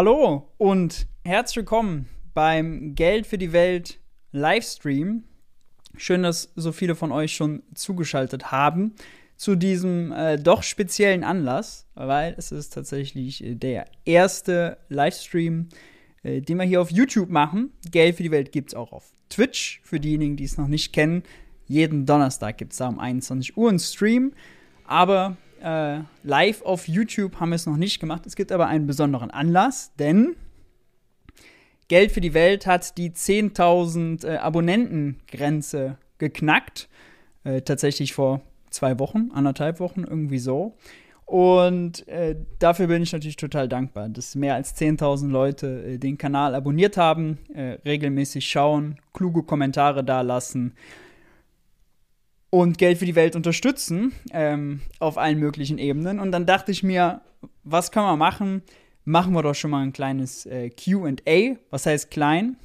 Hallo und herzlich willkommen beim Geld für die Welt Livestream. Schön, dass so viele von euch schon zugeschaltet haben zu diesem äh, doch speziellen Anlass, weil es ist tatsächlich äh, der erste Livestream, äh, den wir hier auf YouTube machen. Geld für die Welt gibt es auch auf Twitch, für diejenigen, die es noch nicht kennen. Jeden Donnerstag gibt es da um 21 Uhr einen Stream. Aber äh, live auf YouTube haben wir es noch nicht gemacht. Es gibt aber einen besonderen Anlass, denn Geld für die Welt hat die 10.000 äh, Abonnentengrenze geknackt. Äh, tatsächlich vor zwei Wochen, anderthalb Wochen, irgendwie so. Und äh, dafür bin ich natürlich total dankbar, dass mehr als 10.000 Leute äh, den Kanal abonniert haben, äh, regelmäßig schauen, kluge Kommentare dalassen und Geld für die Welt unterstützen ähm, auf allen möglichen Ebenen. Und dann dachte ich mir, was kann man machen? Machen wir doch schon mal ein kleines äh, QA. Was heißt klein?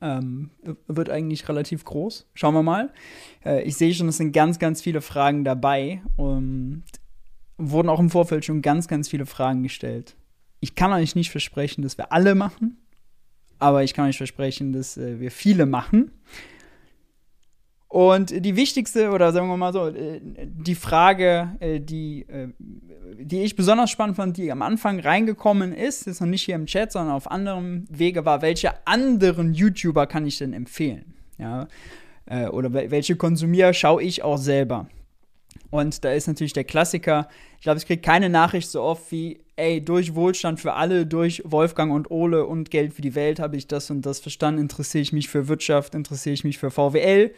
Ähm, wird eigentlich relativ groß. Schauen wir mal. Äh, ich sehe schon, es sind ganz, ganz viele Fragen dabei. Und wurden auch im Vorfeld schon ganz, ganz viele Fragen gestellt. Ich kann euch nicht versprechen, dass wir alle machen. Aber ich kann euch versprechen, dass äh, wir viele machen. Und die wichtigste, oder sagen wir mal so, äh, die Frage, äh, die, äh, die ich besonders spannend fand, die am Anfang reingekommen ist, ist noch nicht hier im Chat, sondern auf anderem Wege war, welche anderen YouTuber kann ich denn empfehlen? Ja? Oder welche konsumiere, schaue ich auch selber. Und da ist natürlich der Klassiker, ich glaube, ich kriege keine Nachricht so oft wie, ey, durch Wohlstand für alle, durch Wolfgang und Ole und Geld für die Welt habe ich das und das verstanden, interessiere ich mich für Wirtschaft, interessiere ich mich für VWL,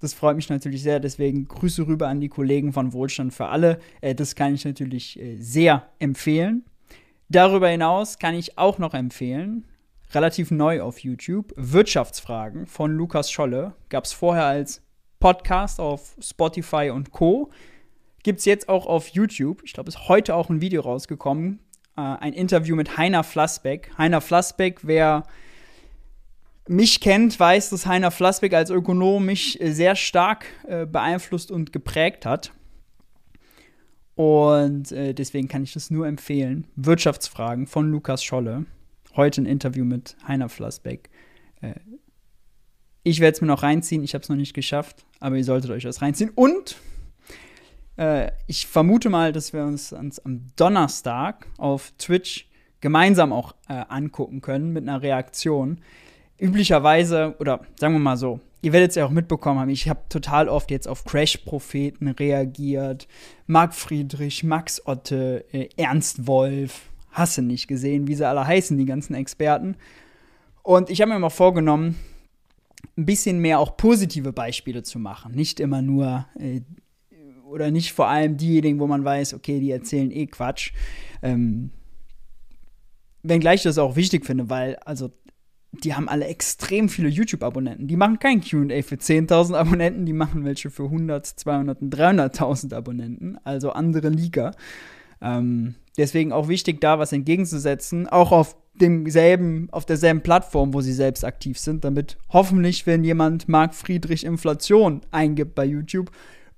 das freut mich natürlich sehr. Deswegen Grüße rüber an die Kollegen von Wohlstand für alle. Äh, das kann ich natürlich äh, sehr empfehlen. Darüber hinaus kann ich auch noch empfehlen, relativ neu auf YouTube, Wirtschaftsfragen von Lukas Scholle. Gab es vorher als Podcast auf Spotify und Co. Gibt es jetzt auch auf YouTube. Ich glaube, es ist heute auch ein Video rausgekommen. Äh, ein Interview mit Heiner Flassbeck. Heiner Flassbeck, wer mich kennt, weiß, dass Heiner Flassbeck als Ökonom mich äh, sehr stark äh, beeinflusst und geprägt hat. Und äh, deswegen kann ich das nur empfehlen. Wirtschaftsfragen von Lukas Scholle. Heute ein Interview mit Heiner Flassbeck. Äh, ich werde es mir noch reinziehen. Ich habe es noch nicht geschafft, aber ihr solltet euch das reinziehen. Und äh, ich vermute mal, dass wir uns, uns am Donnerstag auf Twitch gemeinsam auch äh, angucken können mit einer Reaktion üblicherweise, oder sagen wir mal so, ihr werdet es ja auch mitbekommen haben, ich habe total oft jetzt auf Crash-Propheten reagiert. Marc Friedrich, Max Otte, äh, Ernst Wolf, hasse nicht gesehen, wie sie alle heißen, die ganzen Experten. Und ich habe mir mal vorgenommen, ein bisschen mehr auch positive Beispiele zu machen. Nicht immer nur, äh, oder nicht vor allem diejenigen, wo man weiß, okay, die erzählen eh Quatsch. Ähm, wenngleich ich das auch wichtig finde, weil, also die haben alle extrem viele YouTube-Abonnenten. Die machen kein QA für 10.000 Abonnenten, die machen welche für 100, 200 und 300.000 Abonnenten, also andere Liga. Ähm, deswegen auch wichtig, da was entgegenzusetzen, auch auf demselben, auf derselben Plattform, wo sie selbst aktiv sind, damit hoffentlich, wenn jemand Marc Friedrich Inflation eingibt bei YouTube,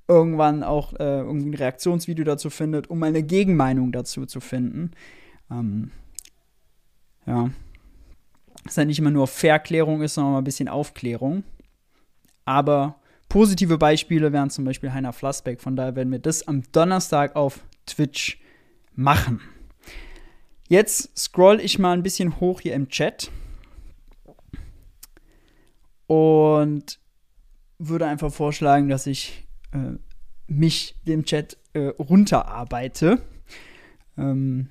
irgendwann auch äh, irgendwie ein Reaktionsvideo dazu findet, um eine Gegenmeinung dazu zu finden. Ähm, ja dass er nicht immer nur Verklärung ist, sondern ein bisschen Aufklärung. Aber positive Beispiele wären zum Beispiel Heiner Flassbeck. Von daher werden wir das am Donnerstag auf Twitch machen. Jetzt scroll ich mal ein bisschen hoch hier im Chat und würde einfach vorschlagen, dass ich äh, mich dem Chat äh, runterarbeite. Ähm,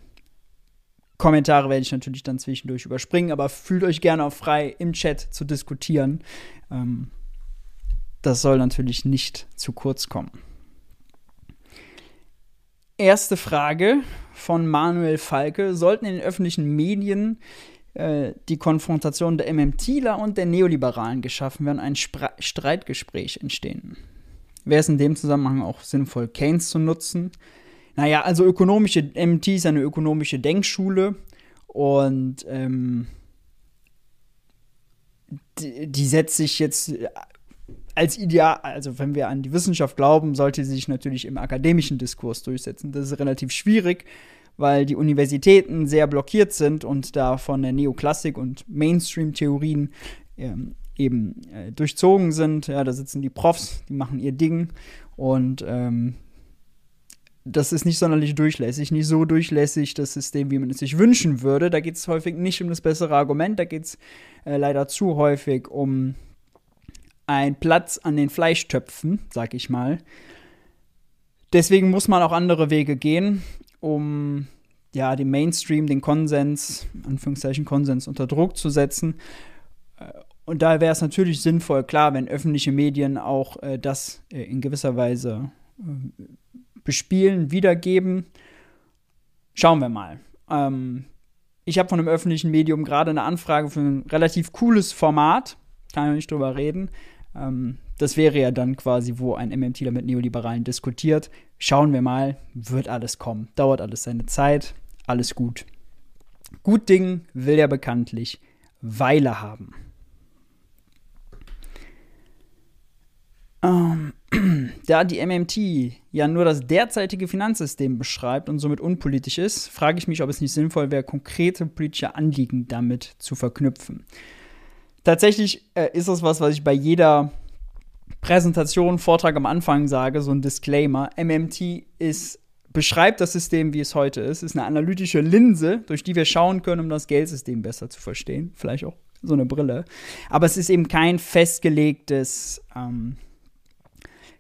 Kommentare werde ich natürlich dann zwischendurch überspringen, aber fühlt euch gerne auch frei, im Chat zu diskutieren. Ähm, das soll natürlich nicht zu kurz kommen. Erste Frage von Manuel Falke. Sollten in den öffentlichen Medien äh, die Konfrontation der MMTler und der Neoliberalen geschaffen werden, ein Spra Streitgespräch entstehen? Wäre es in dem Zusammenhang auch sinnvoll, Keynes zu nutzen? Naja, also ökonomische, MT ist eine ökonomische Denkschule und ähm, die, die setzt sich jetzt als Ideal, also wenn wir an die Wissenschaft glauben, sollte sie sich natürlich im akademischen Diskurs durchsetzen. Das ist relativ schwierig, weil die Universitäten sehr blockiert sind und da von der Neoklassik und Mainstream-Theorien ähm, eben äh, durchzogen sind. Ja, da sitzen die Profs, die machen ihr Ding und ähm, das ist nicht sonderlich durchlässig, nicht so durchlässig das System, wie man es sich wünschen würde. Da geht es häufig nicht um das bessere Argument, da geht es äh, leider zu häufig um einen Platz an den Fleischtöpfen, sag ich mal. Deswegen muss man auch andere Wege gehen, um ja, den Mainstream, den Konsens, Anführungszeichen Konsens unter Druck zu setzen. Äh, und da wäre es natürlich sinnvoll, klar, wenn öffentliche Medien auch äh, das äh, in gewisser Weise äh, bespielen, wiedergeben. Schauen wir mal. Ähm, ich habe von einem öffentlichen Medium gerade eine Anfrage für ein relativ cooles Format. Kann ich nicht drüber reden. Ähm, das wäre ja dann quasi, wo ein MMTler mit Neoliberalen diskutiert. Schauen wir mal, wird alles kommen. Dauert alles seine Zeit. Alles gut. Gut Ding will ja bekanntlich Weile haben. Ähm, da die MMT ja nur das derzeitige Finanzsystem beschreibt und somit unpolitisch ist, frage ich mich, ob es nicht sinnvoll wäre, konkrete politische Anliegen damit zu verknüpfen. Tatsächlich äh, ist das was, was ich bei jeder Präsentation, Vortrag am Anfang sage, so ein Disclaimer. MMT ist, beschreibt das System, wie es heute ist, ist eine analytische Linse, durch die wir schauen können, um das Geldsystem besser zu verstehen. Vielleicht auch so eine Brille. Aber es ist eben kein festgelegtes ähm,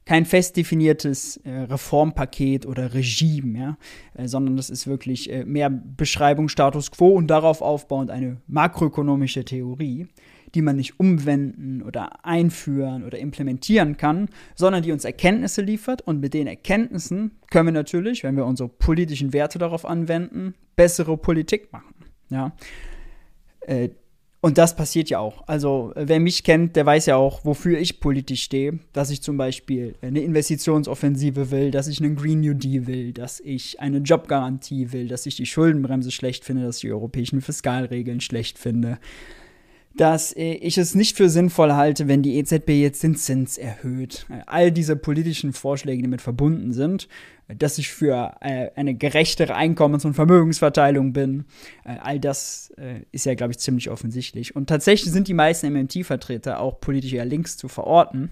kein fest definiertes äh, Reformpaket oder Regime, ja, äh, sondern das ist wirklich äh, mehr Beschreibung Status quo und darauf aufbauend eine makroökonomische Theorie, die man nicht umwenden oder einführen oder implementieren kann, sondern die uns Erkenntnisse liefert und mit den Erkenntnissen können wir natürlich, wenn wir unsere politischen Werte darauf anwenden, bessere Politik machen, ja. Äh, und das passiert ja auch. Also, wer mich kennt, der weiß ja auch, wofür ich politisch stehe. Dass ich zum Beispiel eine Investitionsoffensive will, dass ich einen Green New Deal will, dass ich eine Jobgarantie will, dass ich die Schuldenbremse schlecht finde, dass ich die europäischen Fiskalregeln schlecht finde, dass äh, ich es nicht für sinnvoll halte, wenn die EZB jetzt den Zins erhöht. All diese politischen Vorschläge, die damit verbunden sind, dass ich für äh, eine gerechtere Einkommens- und Vermögensverteilung bin, äh, all das ist ja, glaube ich, ziemlich offensichtlich. Und tatsächlich sind die meisten MMT-Vertreter auch politisch eher links zu verorten.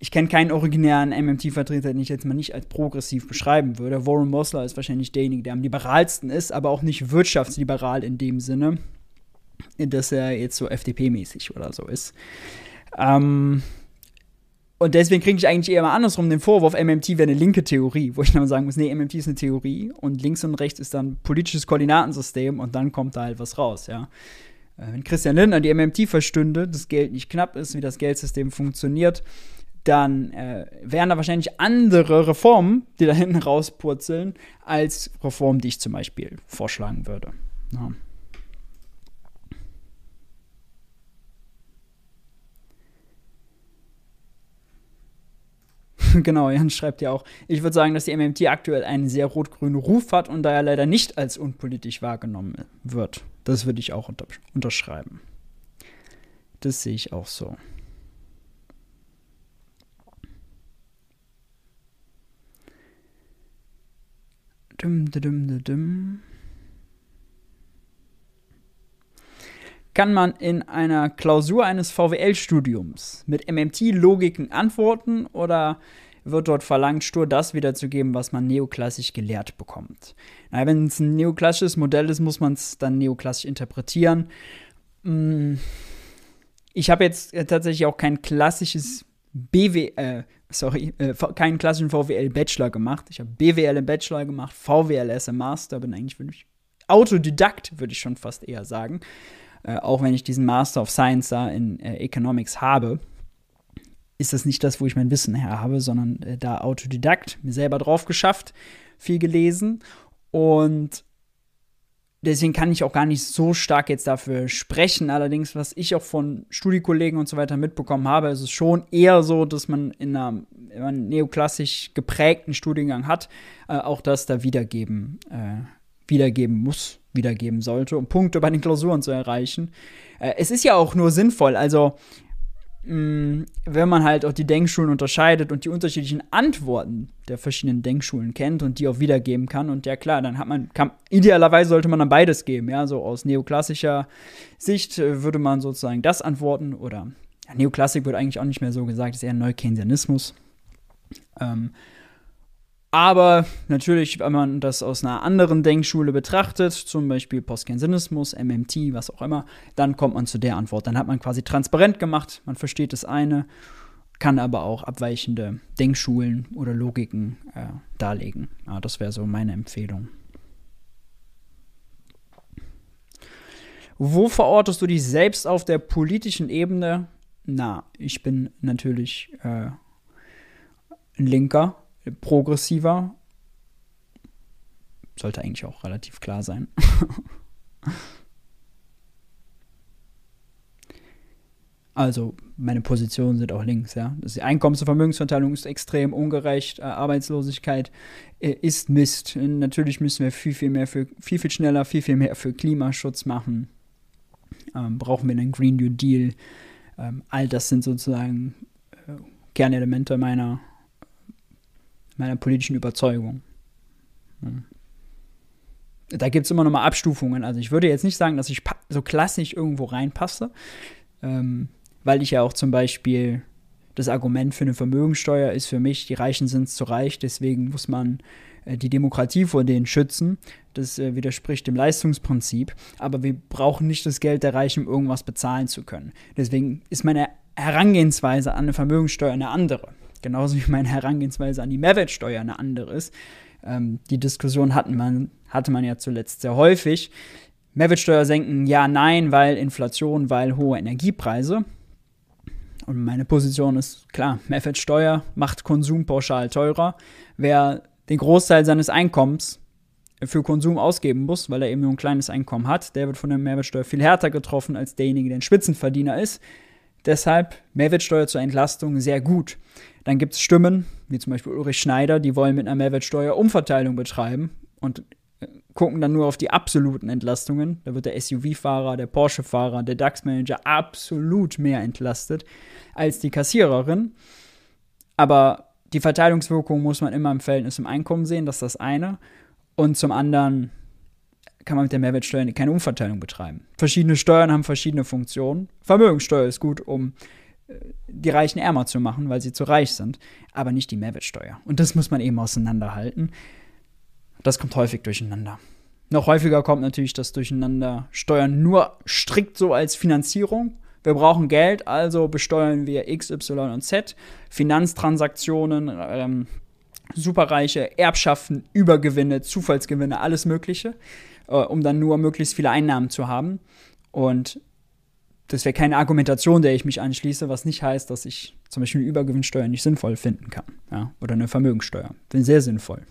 Ich kenne keinen originären MMT-Vertreter, den ich jetzt mal nicht als progressiv beschreiben würde. Warren Mosler ist wahrscheinlich derjenige, der am liberalsten ist, aber auch nicht wirtschaftsliberal in dem Sinne dass er jetzt so FDP-mäßig oder so ist. Ähm, und deswegen kriege ich eigentlich eher mal andersrum den Vorwurf, MMT wäre eine linke Theorie, wo ich dann sagen muss, nee, MMT ist eine Theorie und links und rechts ist dann politisches Koordinatensystem und dann kommt da halt was raus, ja. Äh, wenn Christian Lindner die MMT verstünde, das Geld nicht knapp ist, wie das Geldsystem funktioniert, dann äh, wären da wahrscheinlich andere Reformen, die da hinten rauspurzeln, als Reformen, die ich zum Beispiel vorschlagen würde. Ja. genau, Jan schreibt ja auch, ich würde sagen, dass die MMT aktuell einen sehr rot-grünen Ruf hat und daher leider nicht als unpolitisch wahrgenommen wird. Das würde ich auch unter unterschreiben. Das sehe ich auch so. Dum, dum, dum, dum. kann man in einer Klausur eines VWL-Studiums mit MMT-Logiken antworten oder wird dort verlangt, stur das wiederzugeben, was man neoklassisch gelehrt bekommt. Na, wenn es ein neoklassisches Modell ist, muss man es dann neoklassisch interpretieren. Mm, ich habe jetzt äh, tatsächlich auch kein klassisches BW, äh, sorry, äh, keinen klassischen VWL-Bachelor gemacht. Ich habe BWL im Bachelor gemacht, VWLS im Master, bin eigentlich wirklich Autodidakt, würde ich schon fast eher sagen. Äh, auch wenn ich diesen Master of Science da in äh, Economics habe, ist das nicht das, wo ich mein Wissen her habe, sondern äh, da Autodidakt, mir selber drauf geschafft, viel gelesen und deswegen kann ich auch gar nicht so stark jetzt dafür sprechen. Allerdings, was ich auch von Studiekollegen und so weiter mitbekommen habe, ist es schon eher so, dass man in, einer, in einem neoklassisch geprägten Studiengang hat, äh, auch das da wiedergeben, äh, wiedergeben muss wiedergeben sollte, um Punkte bei den Klausuren zu erreichen. Äh, es ist ja auch nur sinnvoll, also wenn man halt auch die Denkschulen unterscheidet und die unterschiedlichen Antworten der verschiedenen Denkschulen kennt und die auch wiedergeben kann. Und ja klar, dann hat man, kann, idealerweise sollte man dann beides geben. Ja, so aus neoklassischer Sicht äh, würde man sozusagen das antworten oder ja, Neoklassik wird eigentlich auch nicht mehr so gesagt, ist eher Neukeynesianismus. Ähm, aber natürlich, wenn man das aus einer anderen Denkschule betrachtet, zum Beispiel Postkensianismus, MMT, was auch immer, dann kommt man zu der Antwort. Dann hat man quasi transparent gemacht, man versteht das eine, kann aber auch abweichende Denkschulen oder Logiken äh, darlegen. Ja, das wäre so meine Empfehlung. Wo verortest du dich selbst auf der politischen Ebene? Na, ich bin natürlich äh, ein Linker progressiver. Sollte eigentlich auch relativ klar sein. also meine Positionen sind auch links, ja. Die Einkommens- und Vermögensverteilung ist extrem ungerecht, äh, Arbeitslosigkeit äh, ist Mist. Natürlich müssen wir viel, viel mehr für, viel, viel schneller, viel, viel mehr für Klimaschutz machen. Ähm, brauchen wir einen Green New Deal. Ähm, all das sind sozusagen äh, Kernelemente meiner meiner politischen Überzeugung. Da gibt es immer noch mal Abstufungen. Also ich würde jetzt nicht sagen, dass ich so klassisch irgendwo reinpasse, ähm, weil ich ja auch zum Beispiel das Argument für eine Vermögensteuer ist für mich, die Reichen sind zu reich, deswegen muss man äh, die Demokratie vor denen schützen. Das äh, widerspricht dem Leistungsprinzip. Aber wir brauchen nicht das Geld der Reichen, um irgendwas bezahlen zu können. Deswegen ist meine Herangehensweise an eine Vermögensteuer eine andere genauso wie meine Herangehensweise an die Mehrwertsteuer eine andere ist. Ähm, die Diskussion hatten man, hatte man ja zuletzt sehr häufig. Mehrwertsteuer senken, ja, nein, weil Inflation, weil hohe Energiepreise. Und meine Position ist klar, Mehrwertsteuer macht Konsum pauschal teurer. Wer den Großteil seines Einkommens für Konsum ausgeben muss, weil er eben nur ein kleines Einkommen hat, der wird von der Mehrwertsteuer viel härter getroffen als derjenige, der ein Spitzenverdiener ist. Deshalb Mehrwertsteuer zur Entlastung sehr gut. Dann gibt es Stimmen, wie zum Beispiel Ulrich Schneider, die wollen mit einer Mehrwertsteuer Umverteilung betreiben und äh, gucken dann nur auf die absoluten Entlastungen. Da wird der SUV-Fahrer, der Porsche-Fahrer, der DAX-Manager absolut mehr entlastet als die Kassiererin. Aber die Verteilungswirkung muss man immer im Verhältnis zum Einkommen sehen, das ist das eine. Und zum anderen kann man mit der Mehrwertsteuer keine Umverteilung betreiben. Verschiedene Steuern haben verschiedene Funktionen. Vermögenssteuer ist gut, um die Reichen ärmer zu machen, weil sie zu reich sind, aber nicht die Mehrwertsteuer. Und das muss man eben auseinanderhalten. Das kommt häufig durcheinander. Noch häufiger kommt natürlich das Durcheinander Steuern nur strikt so als Finanzierung. Wir brauchen Geld, also besteuern wir X, Y und Z. Finanztransaktionen, ähm, Superreiche, Erbschaften, Übergewinne, Zufallsgewinne, alles Mögliche, äh, um dann nur möglichst viele Einnahmen zu haben. Und das wäre keine Argumentation, der ich mich anschließe, was nicht heißt, dass ich zum Beispiel eine Übergewinnsteuer nicht sinnvoll finden kann. Ja? Oder eine Vermögensteuer. Bin sehr sinnvoll.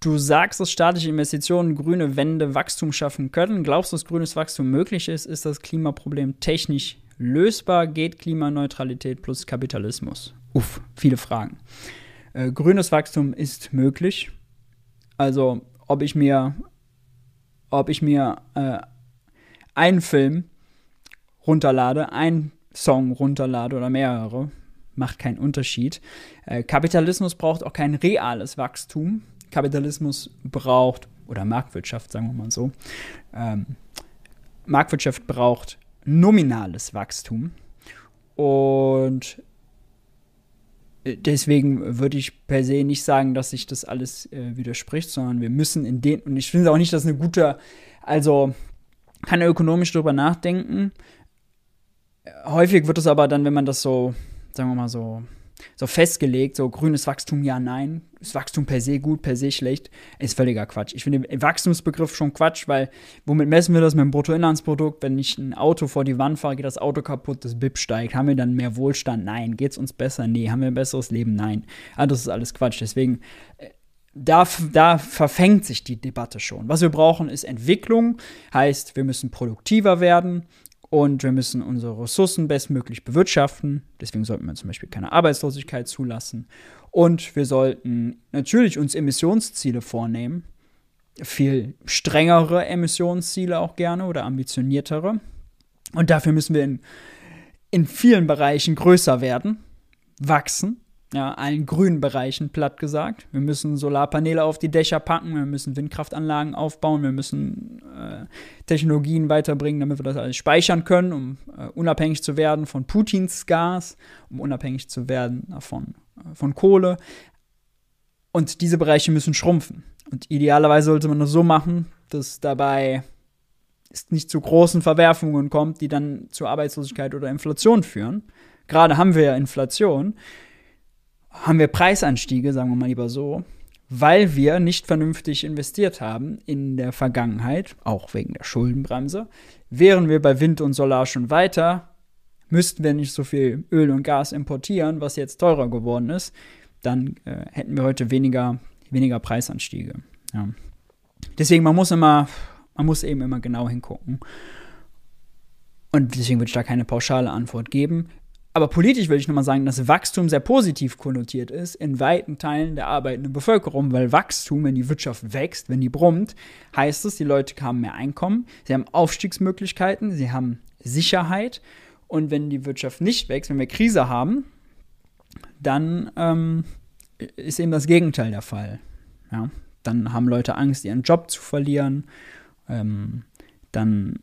Du sagst, dass staatliche Investitionen grüne Wände Wachstum schaffen können. Glaubst du, dass grünes Wachstum möglich ist? Ist das Klimaproblem technisch lösbar? Geht Klimaneutralität plus Kapitalismus? Uff, viele Fragen. Äh, grünes Wachstum ist möglich. Also, ob ich mir, ob ich mir äh, einen Film runterlade, einen Song runterlade oder mehrere, macht keinen Unterschied. Äh, Kapitalismus braucht auch kein reales Wachstum. Kapitalismus braucht, oder Marktwirtschaft, sagen wir mal so, ähm, Marktwirtschaft braucht nominales Wachstum. Und deswegen würde ich per se nicht sagen, dass sich das alles äh, widerspricht, sondern wir müssen in den, und ich finde auch nicht, dass eine gute, also kann er ökonomisch darüber nachdenken. Häufig wird es aber dann, wenn man das so, sagen wir mal so, so festgelegt, so grünes Wachstum, ja, nein, ist Wachstum per se gut, per se schlecht, ist völliger Quatsch. Ich finde den Wachstumsbegriff schon Quatsch, weil womit messen wir das mit dem Bruttoinlandsprodukt? Wenn ich ein Auto vor die Wand fahre, geht das Auto kaputt, das BIP steigt. Haben wir dann mehr Wohlstand? Nein. Geht es uns besser? Nee. Haben wir ein besseres Leben? Nein. Ah, das ist alles Quatsch. Deswegen, äh, da, da verfängt sich die Debatte schon. Was wir brauchen, ist Entwicklung, heißt, wir müssen produktiver werden, und wir müssen unsere Ressourcen bestmöglich bewirtschaften. Deswegen sollten wir zum Beispiel keine Arbeitslosigkeit zulassen. Und wir sollten natürlich uns Emissionsziele vornehmen. Viel strengere Emissionsziele auch gerne oder ambitioniertere. Und dafür müssen wir in, in vielen Bereichen größer werden, wachsen ja, allen grünen Bereichen platt gesagt. Wir müssen Solarpaneele auf die Dächer packen, wir müssen Windkraftanlagen aufbauen, wir müssen äh, Technologien weiterbringen, damit wir das alles speichern können, um äh, unabhängig zu werden von Putins Gas, um unabhängig zu werden von, äh, von Kohle. Und diese Bereiche müssen schrumpfen. Und idealerweise sollte man das so machen, dass dabei es nicht zu großen Verwerfungen kommt, die dann zu Arbeitslosigkeit oder Inflation führen. Gerade haben wir ja Inflation haben wir Preisanstiege, sagen wir mal lieber so, weil wir nicht vernünftig investiert haben in der Vergangenheit, auch wegen der Schuldenbremse. Wären wir bei Wind und Solar schon weiter, müssten wir nicht so viel Öl und Gas importieren, was jetzt teurer geworden ist, dann äh, hätten wir heute weniger, weniger Preisanstiege. Ja. Deswegen, man muss immer, man muss eben immer genau hingucken. Und deswegen würde ich da keine pauschale Antwort geben. Aber politisch will ich nochmal sagen, dass Wachstum sehr positiv konnotiert ist in weiten Teilen der arbeitenden Bevölkerung, weil Wachstum, wenn die Wirtschaft wächst, wenn die brummt, heißt es, die Leute haben mehr Einkommen, sie haben Aufstiegsmöglichkeiten, sie haben Sicherheit. Und wenn die Wirtschaft nicht wächst, wenn wir Krise haben, dann ähm, ist eben das Gegenteil der Fall. Ja? Dann haben Leute Angst, ihren Job zu verlieren. Ähm, dann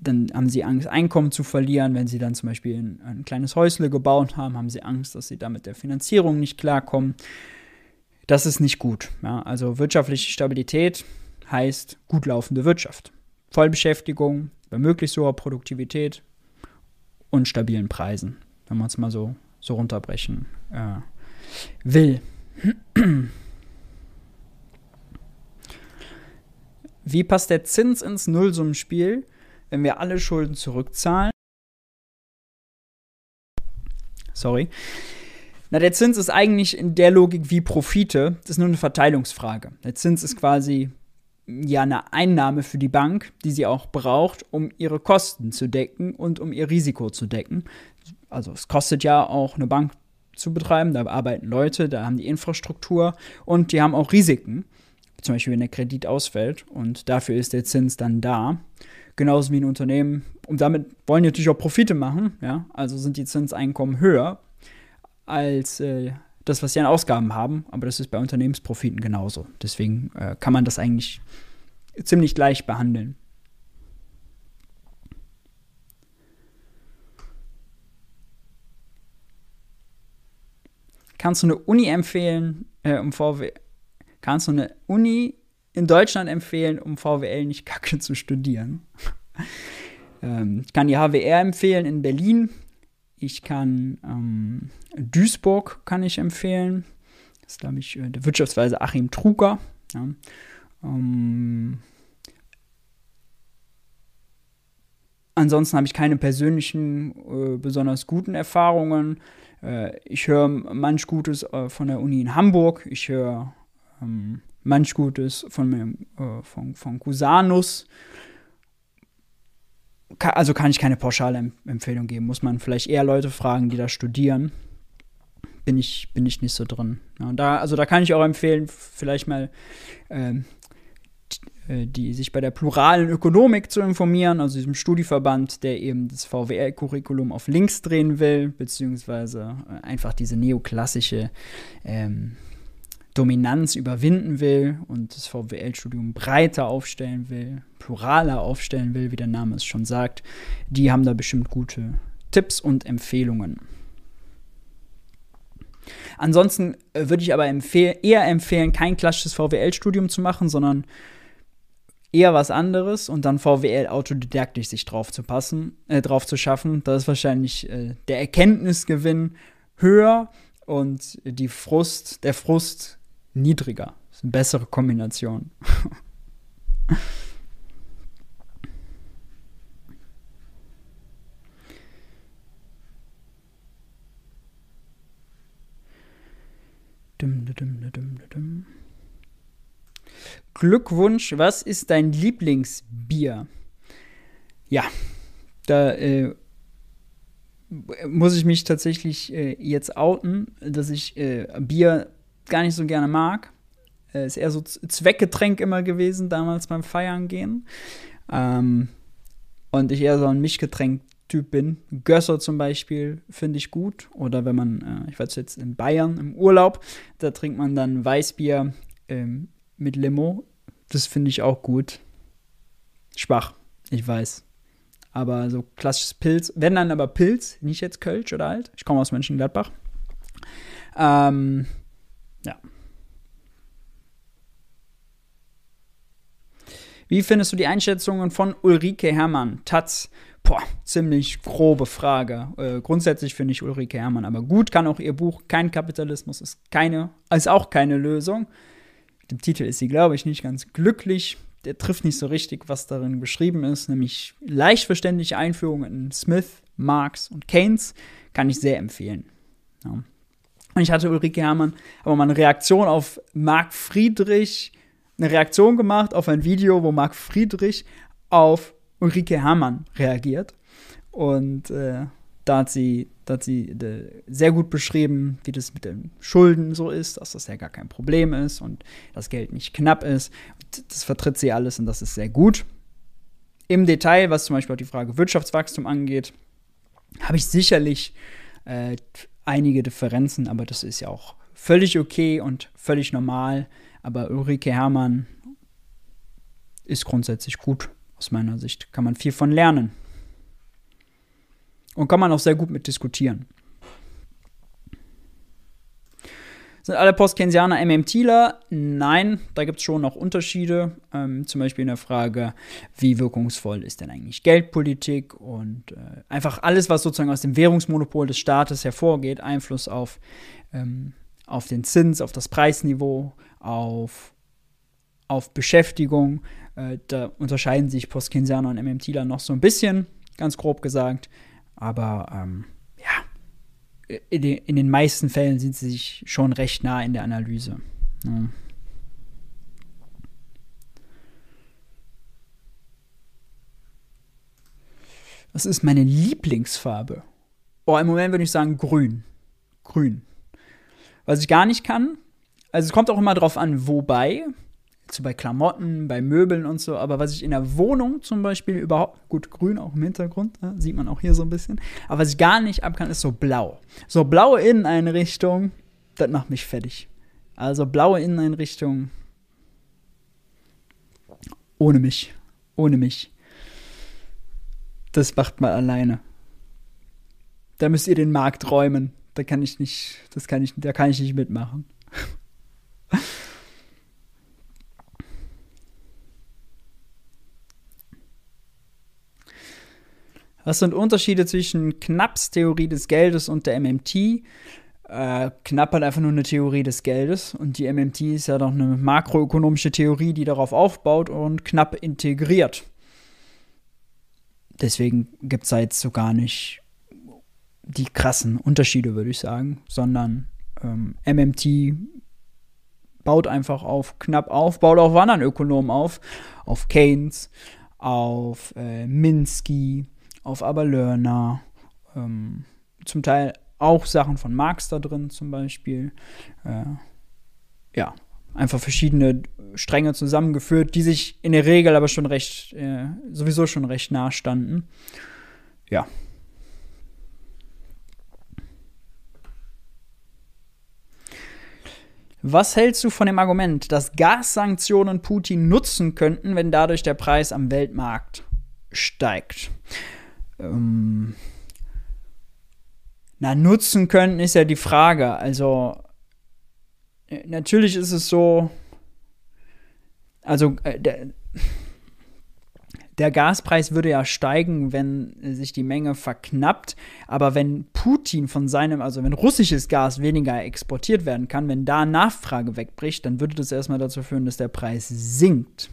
dann haben sie Angst, Einkommen zu verlieren. Wenn sie dann zum Beispiel ein, ein, kleines Häusle gebaut haben, haben sie Angst, dass sie damit der Finanzierung nicht klarkommen. Das ist nicht gut. Ja? Also wirtschaftliche Stabilität heißt gut laufende Wirtschaft. Vollbeschäftigung bei möglichst hoher Produktivität und stabilen Preisen, wenn man es mal so, so runterbrechen äh, will. Wie passt der Zins ins Nullsummenspiel? Wenn wir alle Schulden zurückzahlen. Sorry. Na, der Zins ist eigentlich in der Logik wie Profite. Das ist nur eine Verteilungsfrage. Der Zins ist quasi ja eine Einnahme für die Bank, die sie auch braucht, um ihre Kosten zu decken und um ihr Risiko zu decken. Also es kostet ja auch eine Bank zu betreiben, da arbeiten Leute, da haben die Infrastruktur und die haben auch Risiken, zum Beispiel wenn der Kredit ausfällt und dafür ist der Zins dann da genauso wie ein Unternehmen. Und damit wollen die natürlich auch Profite machen, ja. Also sind die Zinseinkommen höher als äh, das, was sie an Ausgaben haben. Aber das ist bei Unternehmensprofiten genauso. Deswegen äh, kann man das eigentlich ziemlich gleich behandeln. Kannst du eine Uni empfehlen, äh, um VW? Kannst du eine Uni in Deutschland empfehlen, um VWL nicht kacke zu studieren. ähm, ich kann die HWR empfehlen in Berlin. Ich kann ähm, Duisburg kann ich empfehlen. Das ist, glaube ich, äh, der Wirtschaftsweise Achim Truger. Ja. Ähm, ansonsten habe ich keine persönlichen, äh, besonders guten Erfahrungen. Äh, ich höre manch Gutes äh, von der Uni in Hamburg. Ich höre ähm, manch Gutes von, meinem, äh, von, von Cusanus. Ka also kann ich keine pauschale Empfehlung geben. Muss man vielleicht eher Leute fragen, die da studieren. Bin ich, bin ich nicht so drin. Ja, da, also da kann ich auch empfehlen, vielleicht mal ähm, äh, die sich bei der pluralen Ökonomik zu informieren, also diesem Studieverband, der eben das VWL-Curriculum auf links drehen will, beziehungsweise äh, einfach diese neoklassische ähm, Dominanz überwinden will und das VWL-Studium breiter aufstellen will, pluraler aufstellen will, wie der Name es schon sagt, die haben da bestimmt gute Tipps und Empfehlungen. Ansonsten äh, würde ich aber empfehl eher empfehlen, kein klassisches VWL-Studium zu machen, sondern eher was anderes und dann VWL autodidaktisch sich drauf zu passen, äh, drauf zu schaffen. Da ist wahrscheinlich äh, der Erkenntnisgewinn höher und die Frust, der Frust niedriger. Das ist eine bessere Kombination. Glückwunsch, was ist dein Lieblingsbier? Ja, da äh, muss ich mich tatsächlich äh, jetzt outen, dass ich äh, Bier gar nicht so gerne mag. Äh, ist eher so Zweckgetränk immer gewesen, damals beim Feiern gehen. Ähm, und ich eher so ein Mischgetränk-Typ bin. Gösser zum Beispiel finde ich gut. Oder wenn man, äh, ich weiß jetzt in Bayern im Urlaub, da trinkt man dann Weißbier ähm, mit Limo. Das finde ich auch gut. Schwach, ich weiß. Aber so klassisches Pilz, wenn dann aber Pilz, nicht jetzt Kölsch oder halt. Ich komme aus Mönchengladbach. Ähm, ja. Wie findest du die Einschätzungen von Ulrike Herrmann, Taz? Boah, ziemlich grobe Frage. Äh, grundsätzlich finde ich Ulrike Herrmann aber gut, kann auch ihr Buch Kein Kapitalismus ist keine, ist auch keine Lösung. Mit dem Titel ist sie, glaube ich, nicht ganz glücklich. Der trifft nicht so richtig, was darin beschrieben ist, nämlich leicht verständliche Einführungen in Smith, Marx und Keynes. Kann ich sehr empfehlen. Ja. Und ich hatte Ulrike Herrmann aber mal eine Reaktion auf Marc Friedrich eine Reaktion gemacht auf ein Video, wo Marc Friedrich auf Ulrike Herrmann reagiert. Und äh, da hat sie, da hat sie äh, sehr gut beschrieben, wie das mit den Schulden so ist, dass das ja gar kein Problem ist und das Geld nicht knapp ist. Das vertritt sie alles und das ist sehr gut. Im Detail, was zum Beispiel auch die Frage Wirtschaftswachstum angeht, habe ich sicherlich äh, einige Differenzen, aber das ist ja auch völlig okay und völlig normal. Aber Ulrike Herrmann ist grundsätzlich gut aus meiner Sicht. Kann man viel von lernen. Und kann man auch sehr gut mit diskutieren. Sind alle Postkensianer MMTler? Nein, da gibt es schon noch Unterschiede. Ähm, zum Beispiel in der Frage, wie wirkungsvoll ist denn eigentlich Geldpolitik und äh, einfach alles, was sozusagen aus dem Währungsmonopol des Staates hervorgeht, Einfluss auf, ähm, auf den Zins, auf das Preisniveau, auf, auf Beschäftigung. Äh, da unterscheiden sich Postkinsianer und MMTler noch so ein bisschen, ganz grob gesagt. Aber ähm, in, de, in, den meisten Fällen sind sie sich schon recht nah in der Analyse. Ja. Was ist meine Lieblingsfarbe? Oh, im Moment würde ich sagen grün. Grün. Was ich gar nicht kann, also es kommt auch immer drauf an, wobei. So bei Klamotten, bei Möbeln und so, aber was ich in der Wohnung zum Beispiel überhaupt, gut, grün auch im Hintergrund, ne, sieht man auch hier so ein bisschen, aber was ich gar nicht ab kann, ist so blau. So blaue Inneneinrichtung, das macht mich fertig. Also blaue Inneneinrichtung, ohne mich, ohne mich. Das macht mal alleine. Da müsst ihr den Markt räumen. Da kann ich nicht, das kann ich, da kann ich nicht mitmachen. Was sind Unterschiede zwischen Knapps Theorie des Geldes und der MMT? Äh, Knapp hat einfach nur eine Theorie des Geldes und die MMT ist ja doch eine makroökonomische Theorie, die darauf aufbaut und knapp integriert. Deswegen gibt es da jetzt so gar nicht die krassen Unterschiede, würde ich sagen, sondern ähm, MMT baut einfach auf knapp auf, baut auch anderen Ökonomen auf, auf Keynes, auf äh, Minsky, auf Aberlörner, ähm, zum Teil auch Sachen von Marx da drin zum Beispiel. Äh, ja, einfach verschiedene Stränge zusammengeführt, die sich in der Regel aber schon recht, äh, sowieso schon recht nah standen. Ja, Was hältst du von dem Argument, dass Gassanktionen Putin nutzen könnten, wenn dadurch der Preis am Weltmarkt steigt? Ähm, na, nutzen können ist ja die Frage. Also, äh, natürlich ist es so, also, äh, der, der Gaspreis würde ja steigen, wenn sich die Menge verknappt. Aber wenn Putin von seinem, also wenn russisches Gas weniger exportiert werden kann, wenn da Nachfrage wegbricht, dann würde das erstmal dazu führen, dass der Preis sinkt.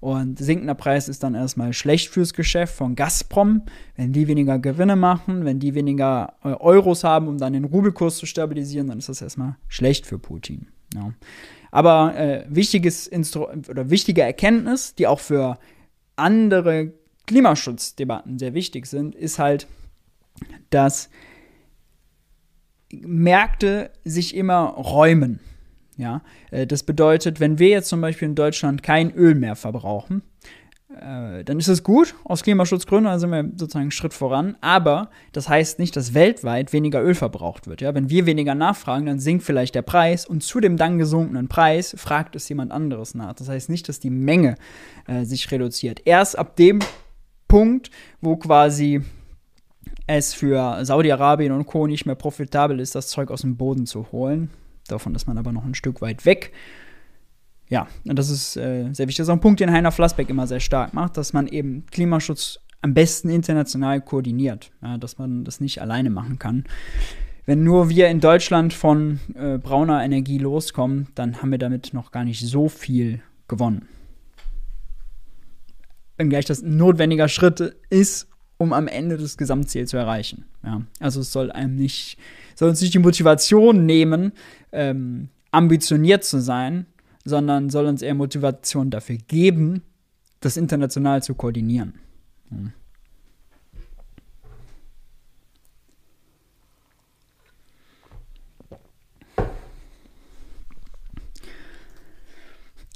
Und sinkender Preis ist dann erstmal schlecht fürs Geschäft von Gazprom. Wenn die weniger Gewinne machen, wenn die weniger äh, Euros haben, um dann den Rubelkurs zu stabilisieren, dann ist das erstmal schlecht für Putin. Ja. Aber äh, wichtiges Instru oder wichtige Erkenntnis, die auch für andere Klimaschutzdebatten sehr wichtig sind, ist halt, dass Märkte sich immer räumen. Ja, äh, das bedeutet, wenn wir jetzt zum Beispiel in Deutschland kein Öl mehr verbrauchen, äh, dann ist es gut aus Klimaschutzgründen, dann sind wir sozusagen einen Schritt voran. Aber das heißt nicht, dass weltweit weniger Öl verbraucht wird. Ja? Wenn wir weniger nachfragen, dann sinkt vielleicht der Preis und zu dem dann gesunkenen Preis fragt es jemand anderes nach. Das heißt nicht, dass die Menge äh, sich reduziert. Erst ab dem Punkt, wo quasi es für Saudi-Arabien und Co. nicht mehr profitabel ist, das Zeug aus dem Boden zu holen. Davon ist man aber noch ein Stück weit weg. Ja, und das ist äh, sehr wichtig. Das ist auch ein Punkt, den Heiner Flassbeck immer sehr stark macht, dass man eben Klimaschutz am besten international koordiniert, ja, dass man das nicht alleine machen kann. Wenn nur wir in Deutschland von äh, brauner Energie loskommen, dann haben wir damit noch gar nicht so viel gewonnen. Wenngleich das ein notwendiger Schritt ist, um am Ende das Gesamtziel zu erreichen. Ja, also es soll einem nicht, soll uns nicht die Motivation nehmen, ähm, ambitioniert zu sein, sondern soll uns eher Motivation dafür geben, das international zu koordinieren. Hm.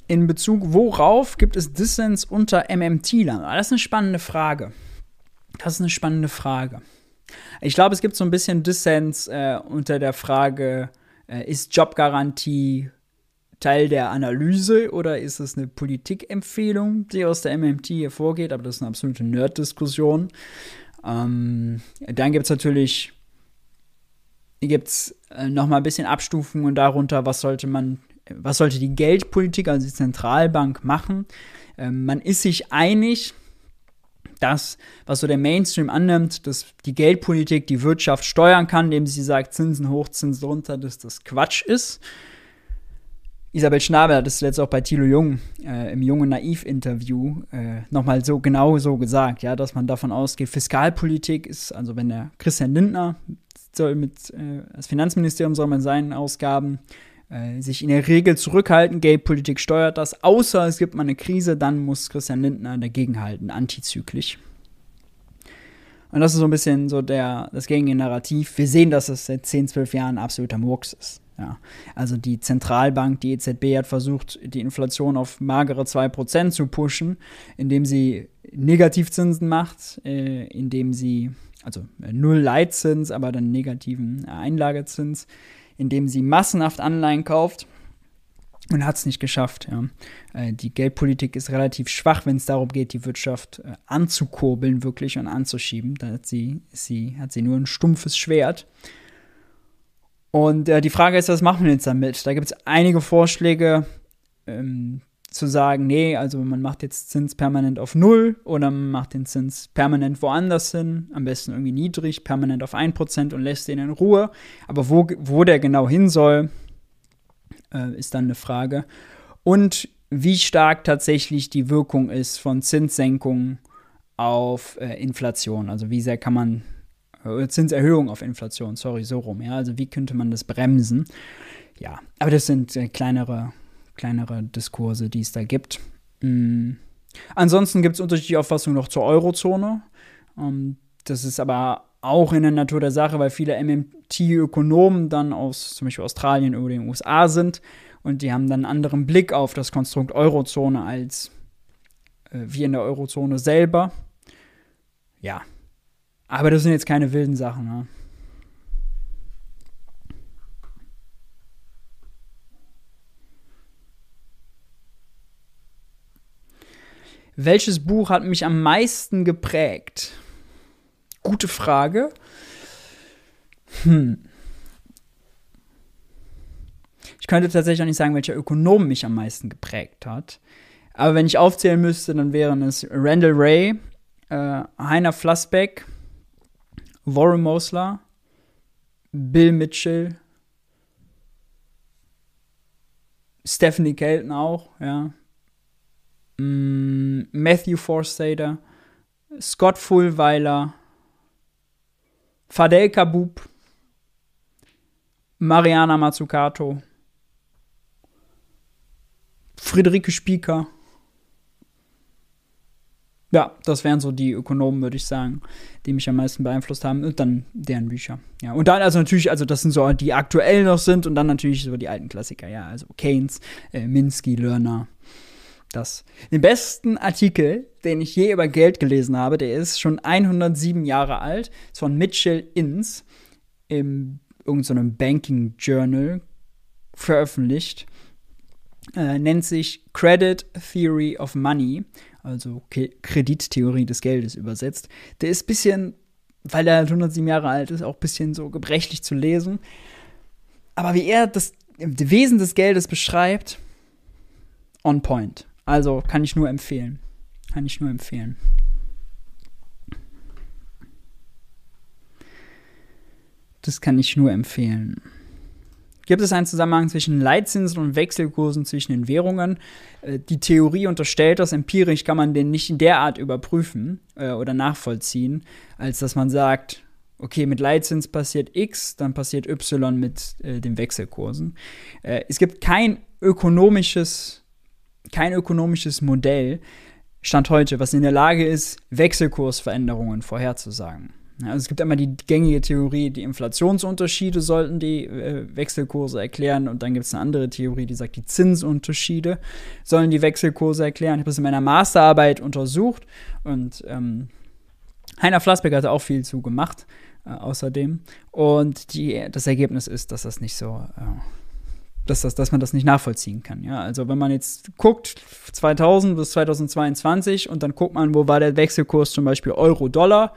In Bezug worauf gibt es Dissens unter MMT-Lern? Das ist eine spannende Frage. Das ist eine spannende Frage. Ich glaube, es gibt so ein bisschen Dissens äh, unter der Frage, äh, ist Jobgarantie Teil der Analyse oder ist es eine Politikempfehlung, die aus der MMT hervorgeht? Aber das ist eine absolute Nerd-Diskussion. Ähm, dann gibt es natürlich gibt's äh, noch mal ein bisschen Abstufungen darunter, was sollte man, was sollte die Geldpolitik, also die Zentralbank machen. Ähm, man ist sich einig, das, was so der Mainstream annimmt, dass die Geldpolitik die Wirtschaft steuern kann, indem sie sagt, Zinsen hoch, Zinsen runter, dass das Quatsch ist. Isabel Schnabel hat es jetzt auch bei Thilo Jung äh, im Junge Naiv-Interview äh, nochmal so genau so gesagt, ja, dass man davon ausgeht, Fiskalpolitik ist, also wenn der Christian Lindner soll mit äh, das Finanzministerium soll man seinen Ausgaben äh, sich in der Regel zurückhalten. Geldpolitik steuert das, außer es gibt mal eine Krise, dann muss Christian Lindner dagegenhalten, antizyklisch. Und das ist so ein bisschen so der, das gängige Narrativ. Wir sehen, dass es seit 10, 12 Jahren absoluter Murks ist. Ja. Also die Zentralbank, die EZB hat versucht, die Inflation auf magere 2% zu pushen, indem sie Negativzinsen macht, äh, indem sie, also äh, null Leitzins, aber dann negativen Einlagezins, indem sie massenhaft Anleihen kauft und hat es nicht geschafft. Ja. Äh, die Geldpolitik ist relativ schwach, wenn es darum geht, die Wirtschaft äh, anzukurbeln wirklich und anzuschieben. Da hat sie, sie, hat sie nur ein stumpfes Schwert. Und äh, die Frage ist, was machen wir jetzt damit? Da gibt es einige Vorschläge, ähm, zu sagen, nee, also man macht jetzt Zins permanent auf Null oder man macht den Zins permanent woanders hin, am besten irgendwie niedrig, permanent auf 1% und lässt den in Ruhe. Aber wo, wo der genau hin soll, äh, ist dann eine Frage. Und wie stark tatsächlich die Wirkung ist von Zinssenkungen auf äh, Inflation. Also wie sehr kann man, äh, Zinserhöhung auf Inflation, sorry, so rum, ja, also wie könnte man das bremsen? Ja, aber das sind äh, kleinere kleinere Diskurse, die es da gibt. Mhm. Ansonsten gibt es unterschiedliche Auffassungen noch zur Eurozone. Ähm, das ist aber auch in der Natur der Sache, weil viele MMT-Ökonomen dann aus zum Beispiel Australien oder den USA sind und die haben dann einen anderen Blick auf das Konstrukt Eurozone als äh, wir in der Eurozone selber. Ja, aber das sind jetzt keine wilden Sachen. Ne? Welches Buch hat mich am meisten geprägt? Gute Frage. Hm. Ich könnte tatsächlich auch nicht sagen, welcher Ökonom mich am meisten geprägt hat. Aber wenn ich aufzählen müsste, dann wären es Randall Ray, äh, Heiner Flassbeck, Warren Mosler, Bill Mitchell, Stephanie Kelton auch, ja. Mm, Matthew Forstater, Scott Fullweiler, Fadel Kabub, Mariana Mazzucato, Friederike Spieker, Ja, das wären so die Ökonomen, würde ich sagen, die mich am meisten beeinflusst haben. Und dann deren Bücher. Ja, und dann also natürlich, also das sind so die aktuell noch sind und dann natürlich so die alten Klassiker, ja, also Keynes, äh, Minsky, Lerner. Das. Den besten Artikel, den ich je über Geld gelesen habe, der ist schon 107 Jahre alt, ist von Mitchell Inns im irgendeinem so Banking Journal veröffentlicht. Äh, nennt sich Credit Theory of Money also Kredittheorie des Geldes übersetzt. Der ist ein bisschen, weil er 107 Jahre alt ist, auch ein bisschen so gebrechlich zu lesen. Aber wie er das, das Wesen des Geldes beschreibt, on point. Also kann ich nur empfehlen. Kann ich nur empfehlen. Das kann ich nur empfehlen. Gibt es einen Zusammenhang zwischen Leitzinsen und Wechselkursen zwischen den Währungen? Äh, die Theorie unterstellt das, empirisch kann man den nicht in der Art überprüfen äh, oder nachvollziehen, als dass man sagt, okay, mit Leitzins passiert X, dann passiert Y mit äh, den Wechselkursen. Es gibt kein ökonomisches, kein ökonomisches Modell, Stand heute, was in der Lage ist, Wechselkursveränderungen vorherzusagen. Also es gibt immer die gängige Theorie, die Inflationsunterschiede sollten die äh, Wechselkurse erklären und dann gibt es eine andere Theorie, die sagt, die Zinsunterschiede sollen die Wechselkurse erklären. Ich habe das in meiner Masterarbeit untersucht und ähm, Heiner Flassbeck hat auch viel zu gemacht, äh, außerdem. Und die, das Ergebnis ist, dass das nicht so, äh, dass, das, dass man das nicht nachvollziehen kann. Ja? Also wenn man jetzt guckt, 2000 bis 2022 und dann guckt man, wo war der Wechselkurs zum Beispiel Euro-Dollar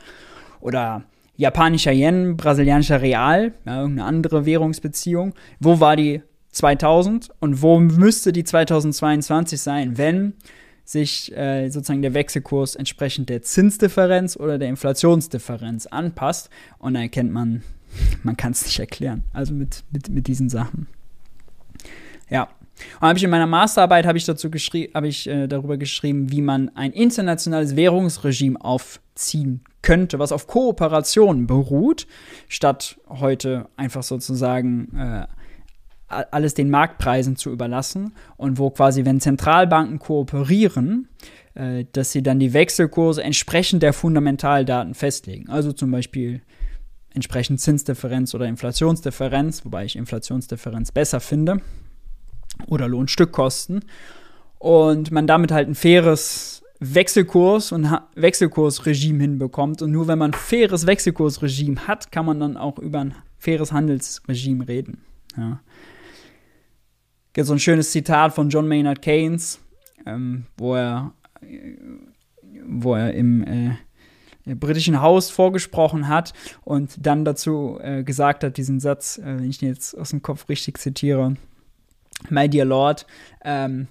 oder japanischer Yen, brasilianischer Real, ja, irgendeine andere Währungsbeziehung. Wo war die 2000 und wo müsste die 2022 sein, wenn sich äh, sozusagen der Wechselkurs entsprechend der Zinsdifferenz oder der Inflationsdifferenz anpasst. Und dann erkennt man, man kann es nicht erklären. Also mit, mit, mit diesen Sachen. Ja. Und habe ich in meiner Masterarbeit habe ich dazu geschrieben, habe ich äh, darüber geschrieben, wie man ein internationales Währungsregime aufziehen könnte, was auf Kooperation beruht, statt heute einfach sozusagen äh, alles den Marktpreisen zu überlassen und wo quasi, wenn Zentralbanken kooperieren, äh, dass sie dann die Wechselkurse entsprechend der Fundamentaldaten festlegen. Also zum Beispiel entsprechend Zinsdifferenz oder Inflationsdifferenz, wobei ich Inflationsdifferenz besser finde, oder Lohnstückkosten. Und man damit halt ein faires Wechselkurs und Wechselkursregime hinbekommt. Und nur wenn man faires Wechselkursregime hat, kann man dann auch über ein faires Handelsregime reden. Ja. Gibt so ein schönes Zitat von John Maynard Keynes, ähm, wo er, wo er im äh, britischen Haus vorgesprochen hat und dann dazu äh, gesagt hat, diesen Satz, äh, wenn ich den jetzt aus dem Kopf richtig zitiere, My dear Lord, ähm,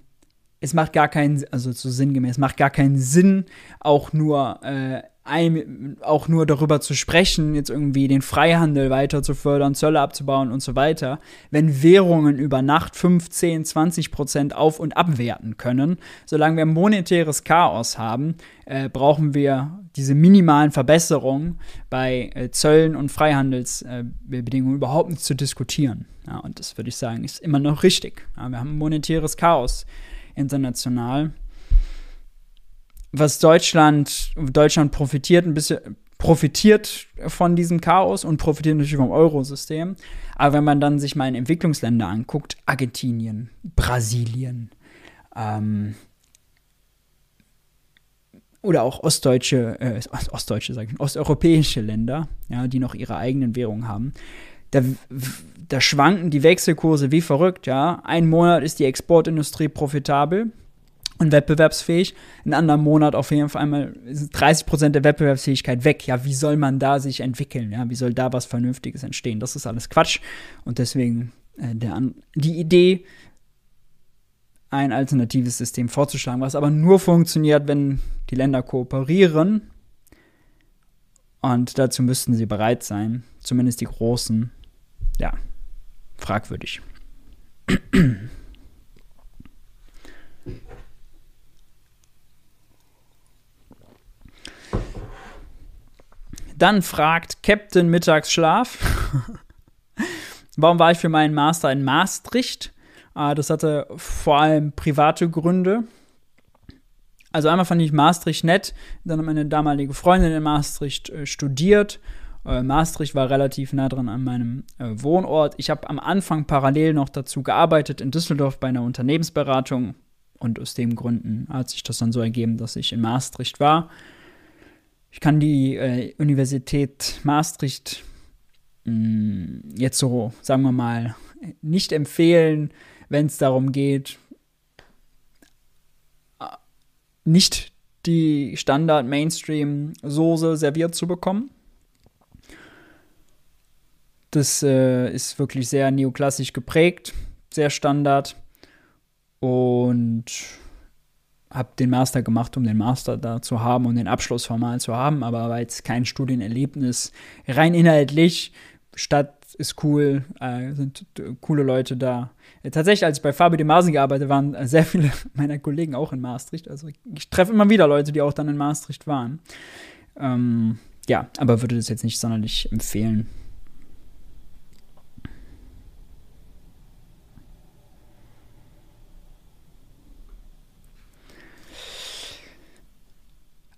es macht gar keinen, also so sinngemäß, macht gar keinen Sinn, auch nur, äh, ein, auch nur darüber zu sprechen, jetzt irgendwie den Freihandel weiter zu fördern, Zölle abzubauen und so weiter, wenn Währungen über Nacht 15, 20 Prozent auf- und abwerten können. Solange wir monetäres Chaos haben, äh, brauchen wir diese minimalen Verbesserungen bei äh, Zöllen und Freihandelsbedingungen äh, überhaupt nicht zu diskutieren. Ja, und das würde ich sagen, ist immer noch richtig. Ja, wir haben monetäres Chaos international. Was Deutschland, Deutschland profitiert ein bisschen, profitiert von diesem Chaos und profitiert natürlich vom Eurosystem. Aber wenn man dann sich mal in Entwicklungsländer anguckt, Argentinien, Brasilien, ähm, oder auch ostdeutsche, äh, ostdeutsche, sage ich, osteuropäische Länder, ja, die noch ihre eigenen Währungen haben, da, da schwanken die Wechselkurse wie verrückt, ja. Ein Monat ist die Exportindustrie profitabel und wettbewerbsfähig. Ein anderer Monat auf jeden Fall einmal 30 Prozent der Wettbewerbsfähigkeit weg. Ja, wie soll man da sich entwickeln? Ja, wie soll da was Vernünftiges entstehen? Das ist alles Quatsch. Und deswegen äh, der, die Idee, ein alternatives System vorzuschlagen, was aber nur funktioniert, wenn die Länder kooperieren. Und dazu müssten sie bereit sein, zumindest die Großen, ja, fragwürdig. Dann fragt Captain Mittagsschlaf, warum war ich für meinen Master in Maastricht? Ah, das hatte vor allem private Gründe. also einmal fand ich Maastricht nett, dann hat meine damalige Freundin in Maastricht äh, studiert. Äh, Maastricht war relativ nah dran an meinem äh, Wohnort. Ich habe am Anfang parallel noch dazu gearbeitet in Düsseldorf bei einer Unternehmensberatung. Und aus dem Gründen hat sich das dann so ergeben, dass ich in Maastricht war. Ich kann die äh, Universität Maastricht mh, mm, jetzt so, sagen wir mal, nicht empfehlen, wenn es darum geht, nicht die Standard-Mainstream-Soße serviert zu bekommen. Das äh, ist wirklich sehr neoklassisch geprägt, sehr Standard. Und habe den Master gemacht, um den Master da zu haben und den Abschluss formal zu haben, aber war jetzt kein Studienerlebnis. Rein inhaltlich, Stadt ist cool, äh, sind coole Leute da. Äh, tatsächlich, als ich bei Fabio de Masen gearbeitet waren sehr viele meiner Kollegen auch in Maastricht. Also ich treffe immer wieder Leute, die auch dann in Maastricht waren. Ähm, ja, aber würde das jetzt nicht sonderlich empfehlen.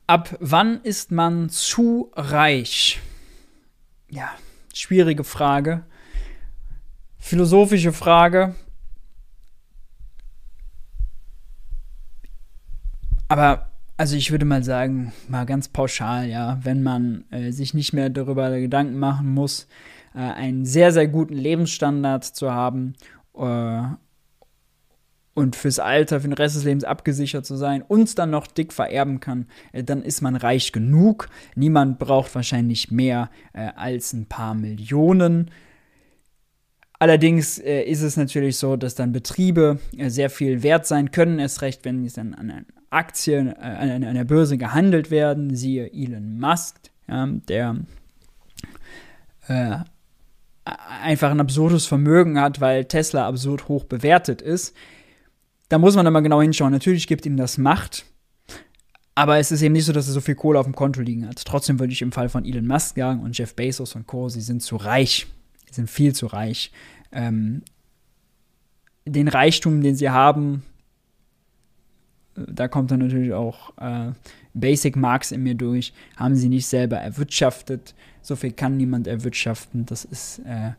Ab wann ist man zu reich? Ja, schwierige Frage. Philosophische Frage. Aber, also ich würde mal sagen, mal ganz pauschal, ja, wenn man äh, sich nicht mehr darüber Gedanken machen muss, äh, einen sehr, sehr guten Lebensstandard zu haben äh, und fürs Alter, für den Rest des Lebens abgesichert zu sein, uns dann noch dick vererben kann, äh, dann ist man reich genug. Niemand braucht wahrscheinlich mehr äh, als ein paar Millionen. Allerdings äh, ist es natürlich so, dass dann Betriebe äh, sehr viel wert sein können, erst recht, wenn sie dann an Aktien, äh, an, der Börse gehandelt werden. Siehe Elon Musk, der äh, einfach ein absurdes Vermögen hat, weil Tesla absurd hoch bewertet ist da muss man mal genau hinschauen. Natürlich gibt ihm das Macht, aber es ist eben nicht so, dass er so viel Kohle auf dem Konto liegen hat. Trotzdem würde ich im Fall von Elon Musk sagen und Jeff Bezos und Co., sie sind zu reich. Sie sind viel zu reich. Ähm, den Reichtum, den sie haben, da kommt dann natürlich auch äh, Basic Marks in mir durch, haben sie nicht selber erwirtschaftet. So viel kann niemand erwirtschaften. Das ist äh,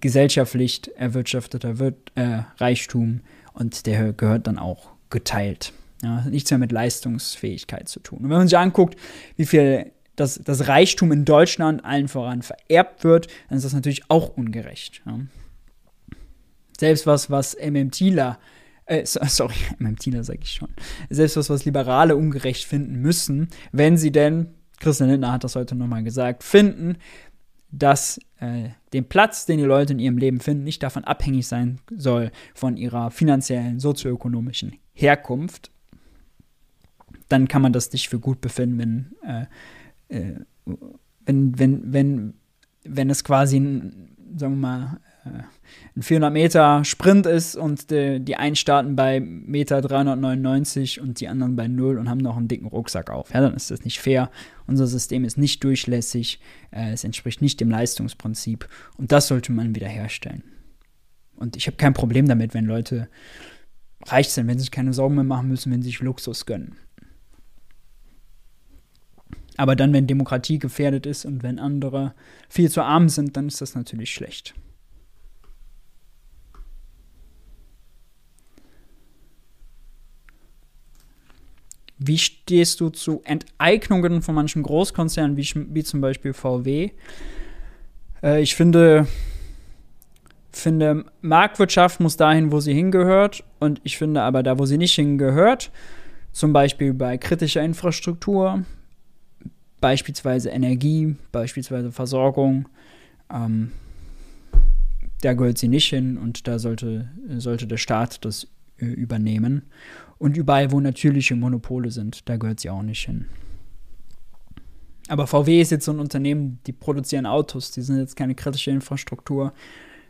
gesellschaftlich erwirtschafteter Wir äh, Reichtum und der gehört dann auch geteilt. Ja, nichts mehr mit Leistungsfähigkeit zu tun. Und wenn man sich anguckt, wie viel das, das Reichtum in Deutschland allen voran vererbt wird, dann ist das natürlich auch ungerecht. Ja. Selbst was, was MMTler, äh, sorry, MMTler sage ich schon, selbst was, was Liberale ungerecht finden müssen, wenn sie denn, Christian Lindner hat das heute nochmal gesagt, finden, dass äh, den Platz, den die Leute in ihrem Leben finden, nicht davon abhängig sein soll von ihrer finanziellen, sozioökonomischen Herkunft, dann kann man das nicht für gut befinden, wenn, äh, äh, wenn, wenn, wenn, wenn es quasi, sagen wir mal, äh, ein 400 Meter Sprint ist und die, die einen starten bei Meter 399 und die anderen bei 0 und haben noch einen dicken Rucksack auf. Ja, dann ist das nicht fair. Unser System ist nicht durchlässig, äh, es entspricht nicht dem Leistungsprinzip und das sollte man wiederherstellen. Und ich habe kein Problem damit, wenn Leute reich sind, wenn sie sich keine Sorgen mehr machen müssen, wenn sie sich Luxus gönnen. Aber dann, wenn Demokratie gefährdet ist und wenn andere viel zu arm sind, dann ist das natürlich schlecht. Wie stehst du zu Enteignungen von manchen Großkonzernen, wie, wie zum Beispiel VW? Äh, ich finde, finde, Marktwirtschaft muss dahin, wo sie hingehört. Und ich finde aber da, wo sie nicht hingehört, zum Beispiel bei kritischer Infrastruktur, beispielsweise Energie, beispielsweise Versorgung, ähm, da gehört sie nicht hin und da sollte, sollte der Staat das äh, übernehmen. Und überall, wo natürliche Monopole sind, da gehört sie auch nicht hin. Aber VW ist jetzt so ein Unternehmen, die produzieren Autos, die sind jetzt keine kritische Infrastruktur.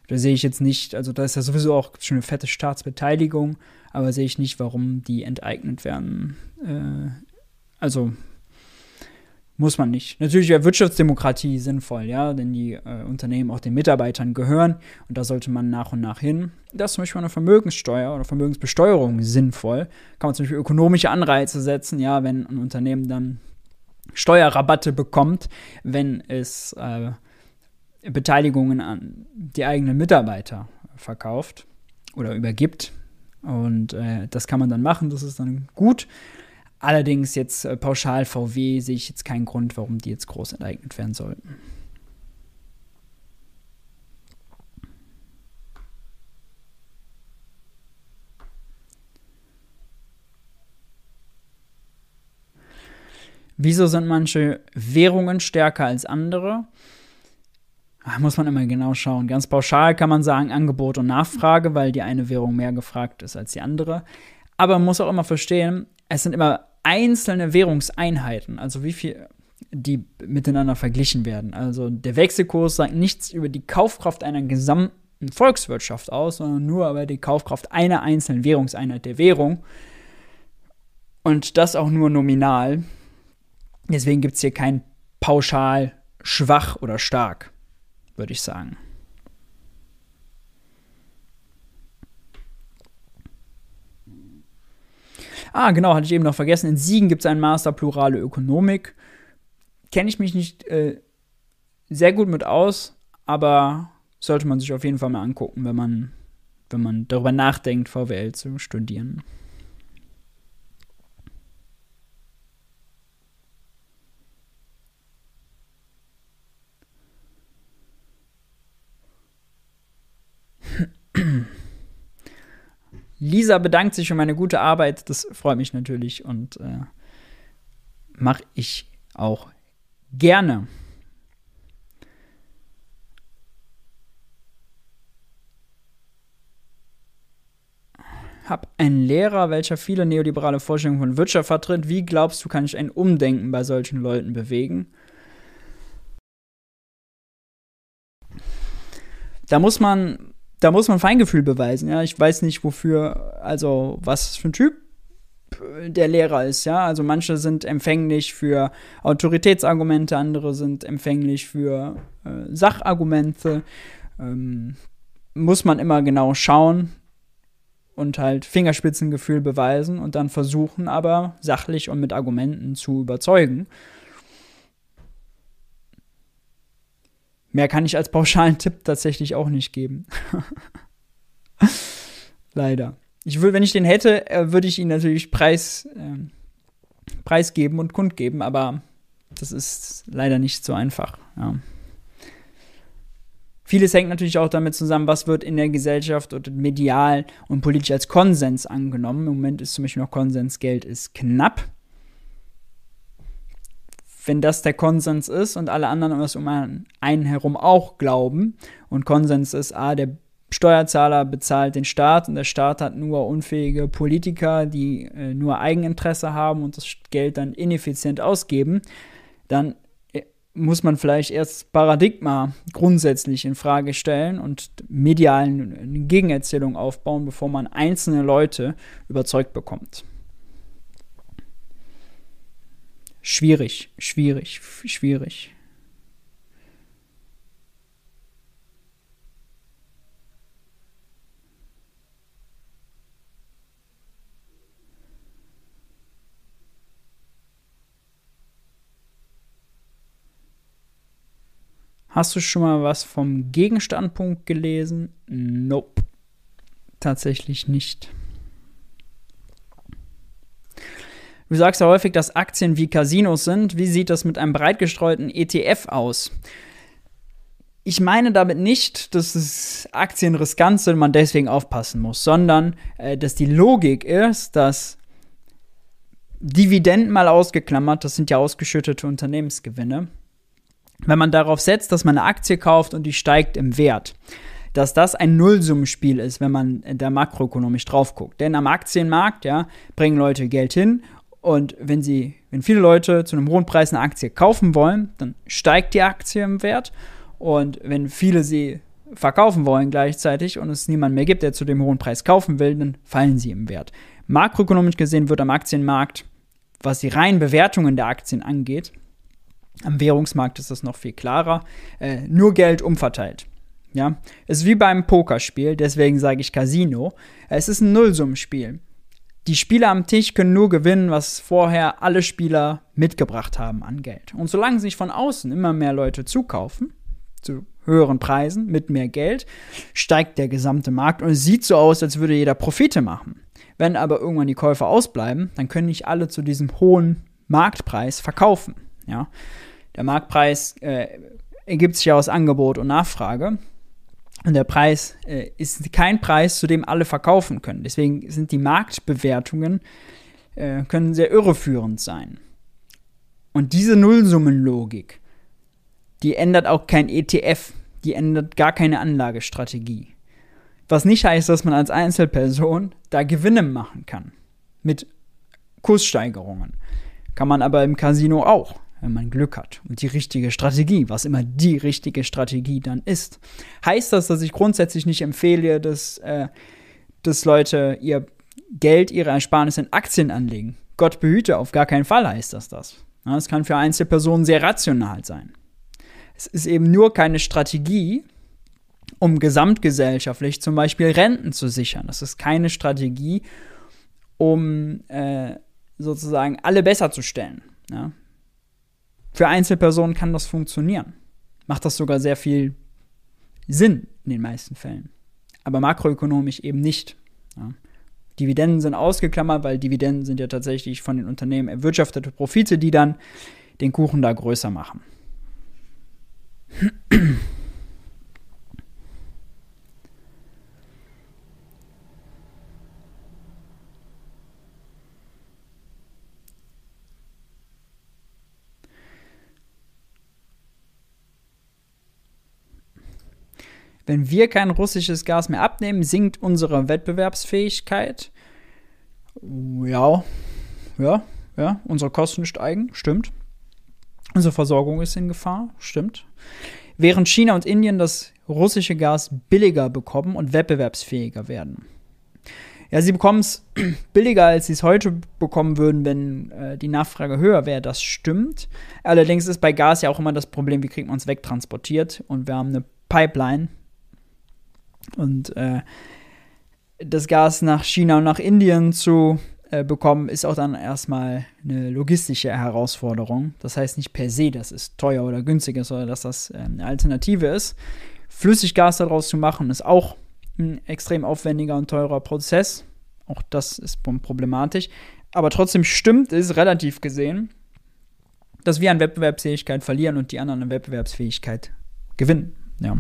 Da sehe ich jetzt nicht, also da ist ja sowieso auch schon eine fette Staatsbeteiligung, aber sehe ich nicht, warum die enteignet werden. Äh, also Muss man nicht. Natürlich wäre Wirtschaftsdemokratie sinnvoll, ja, denn die äh, Unternehmen auch den Mitarbeitern gehören und da sollte man nach und nach hin. Da ist zum Beispiel eine Vermögenssteuer oder Vermögensbesteuerung sinnvoll. Kann man zum Beispiel ökonomische Anreize setzen, ja, wenn ein Unternehmen dann Steuerrabatte bekommt, wenn es äh, Beteiligungen an die eigenen Mitarbeiter verkauft oder übergibt. Und äh, das kann man dann machen, das ist dann gut. Allerdings jetzt äh, pauschal VW sehe ich jetzt keinen Grund, warum die jetzt groß enteignet werden sollten. Wieso sind manche Währungen stärker als andere? Ach, muss man immer genau schauen. Ganz pauschal kann man sagen Angebot und Nachfrage, weil die eine Währung mehr gefragt ist als die andere. Aber man muss auch immer verstehen, es sind immer einzelne Währungseinheiten, also wie viel die miteinander verglichen werden. Also der Wechselkurs sagt nichts über die Kaufkraft einer gesamten Volkswirtschaft aus, sondern nur über die Kaufkraft einer einzelnen Währungseinheit der Währung. Und das auch nur nominal. Deswegen gibt es hier kein pauschal schwach oder stark, würde ich sagen. Ah, genau, hatte ich eben noch vergessen. In Siegen gibt es einen Master Plurale Ökonomik. Kenne ich mich nicht äh, sehr gut mit aus, aber sollte man sich auf jeden Fall mal angucken, wenn man, wenn man darüber nachdenkt, VWL zu studieren. Lisa bedankt sich für meine gute Arbeit. Das freut mich natürlich und äh, mache ich auch gerne. Hab einen Lehrer, welcher viele neoliberale Vorstellungen von Wirtschaft vertritt. Wie glaubst du, kann ich ein Umdenken bei solchen Leuten bewegen? Da muss man da muss man Feingefühl beweisen, ja. Ich weiß nicht, wofür, also was für ein Typ der Lehrer ist, ja. Also manche sind empfänglich für Autoritätsargumente, andere sind empfänglich für äh, Sachargumente. Ähm, muss man immer genau schauen und halt Fingerspitzengefühl beweisen und dann versuchen, aber sachlich und mit Argumenten zu überzeugen. Mehr kann ich als pauschalen Tipp tatsächlich auch nicht geben. Leider. Ich will, wenn ich den hätte, äh, würde ich ihn natürlich preis, äh, preisgeben und kundgeben, aber das ist leider nicht so einfach. Ja. Vieles hängt natürlich auch damit zusammen, was wird in der Gesellschaft oder medial und politisch als Konsens angenommen. Im Moment ist zum Beispiel noch Konsens, Geld ist knapp wenn das der Konsens ist und alle anderen was um einen herum auch glauben und Konsens ist, ah, der Steuerzahler bezahlt den Staat und der Staat hat nur unfähige Politiker, die äh, nur Eigeninteresse haben und das Geld dann ineffizient ausgeben, dann äh, muss man vielleicht erst Paradigma grundsätzlich in Frage stellen und medialen Gegenerzählung aufbauen, bevor man einzelne Leute überzeugt bekommt. Schwierig, schwierig, schwierig. Hast du schon mal was vom Gegenstandpunkt gelesen? Nope. Tatsächlich nicht. Du sagst ja häufig, dass Aktien wie Casinos sind. Wie sieht das mit einem breit gestreuten ETF aus? Ich meine damit nicht, dass es Aktien riskant sind und man deswegen aufpassen muss, sondern äh, dass die Logik ist, dass Dividenden mal ausgeklammert, das sind ja ausgeschüttete Unternehmensgewinne, wenn man darauf setzt, dass man eine Aktie kauft und die steigt im Wert, dass das ein Nullsummenspiel ist, wenn man da makroökonomisch drauf guckt. Denn am Aktienmarkt, ja, bringen Leute Geld hin und wenn sie, wenn viele Leute zu einem hohen Preis eine Aktie kaufen wollen, dann steigt die Aktie im Wert. Und wenn viele sie verkaufen wollen gleichzeitig und es niemand mehr gibt, der zu dem hohen Preis kaufen will, dann fallen sie im Wert. Makroökonomisch gesehen wird am Aktienmarkt, was die reinen Bewertungen der Aktien angeht, Am Währungsmarkt ist das noch viel klarer. Äh, nur Geld umverteilt. Ja, es ist wie beim Pokerspiel, deswegen sage ich Casino. Es ist ein Nullsummenspiel. Die Spieler am Tisch können nur gewinnen, was vorher alle Spieler mitgebracht haben an Geld. Und solange sich von außen immer mehr Leute zukaufen, zu höheren Preisen, mit mehr Geld, steigt der gesamte Markt und es sieht so aus, als würde jeder Profite machen. Wenn aber irgendwann die Käufer ausbleiben, dann können nicht alle zu diesem hohen Marktpreis verkaufen. Ja? Der Marktpreis äh, ergibt sich ja aus Angebot und Nachfrage. Und der Preis äh, ist kein Preis, zu dem alle verkaufen können. Deswegen sind die Marktbewertungen äh, können sehr irreführend sein. Und diese Nullsummenlogik, die ändert auch kein ETF, die ändert gar keine Anlagestrategie. Was nicht heißt, dass man als Einzelperson da Gewinne machen kann. Mit Kurssteigerungen. Kann man aber im Casino auch wenn man Glück hat und die richtige Strategie, was immer die richtige Strategie dann ist. Heißt das, dass ich grundsätzlich nicht empfehle, dass, äh, dass Leute ihr Geld, ihre Ersparnisse in Aktien anlegen? Gott behüte, auf gar keinen Fall heißt das das. Es kann für Einzelpersonen sehr rational sein. Es ist eben nur keine Strategie, um gesamtgesellschaftlich zum Beispiel Renten zu sichern. Das ist keine Strategie, um äh, sozusagen alle besser zu stellen. Ja? Für Einzelpersonen kann das funktionieren. Macht das sogar sehr viel Sinn in den meisten Fällen. Aber makroökonomisch eben nicht. Ja. Dividenden sind ausgeklammert, weil Dividenden sind ja tatsächlich von den Unternehmen erwirtschaftete Profite, die dann den Kuchen da größer machen. Wenn wir kein russisches Gas mehr abnehmen, sinkt unsere Wettbewerbsfähigkeit. Ja, ja, ja, unsere Kosten steigen, stimmt. Unsere Versorgung ist in Gefahr, stimmt. Während China und Indien das russische Gas billiger bekommen und wettbewerbsfähiger werden. Ja, sie bekommen es billiger, als sie es heute bekommen würden, wenn äh, die Nachfrage höher wäre. Das stimmt. Allerdings ist bei Gas ja auch immer das Problem, wie kriegt man es wegtransportiert. Und wir haben eine Pipeline, und äh, das Gas nach China und nach Indien zu äh, bekommen, ist auch dann erstmal eine logistische Herausforderung. Das heißt nicht per se, dass es teuer oder günstig ist oder dass das äh, eine Alternative ist. Flüssiggas daraus zu machen, ist auch ein extrem aufwendiger und teurer Prozess. Auch das ist problematisch. Aber trotzdem stimmt es relativ gesehen, dass wir an Wettbewerbsfähigkeit verlieren und die anderen an Wettbewerbsfähigkeit gewinnen. Ja.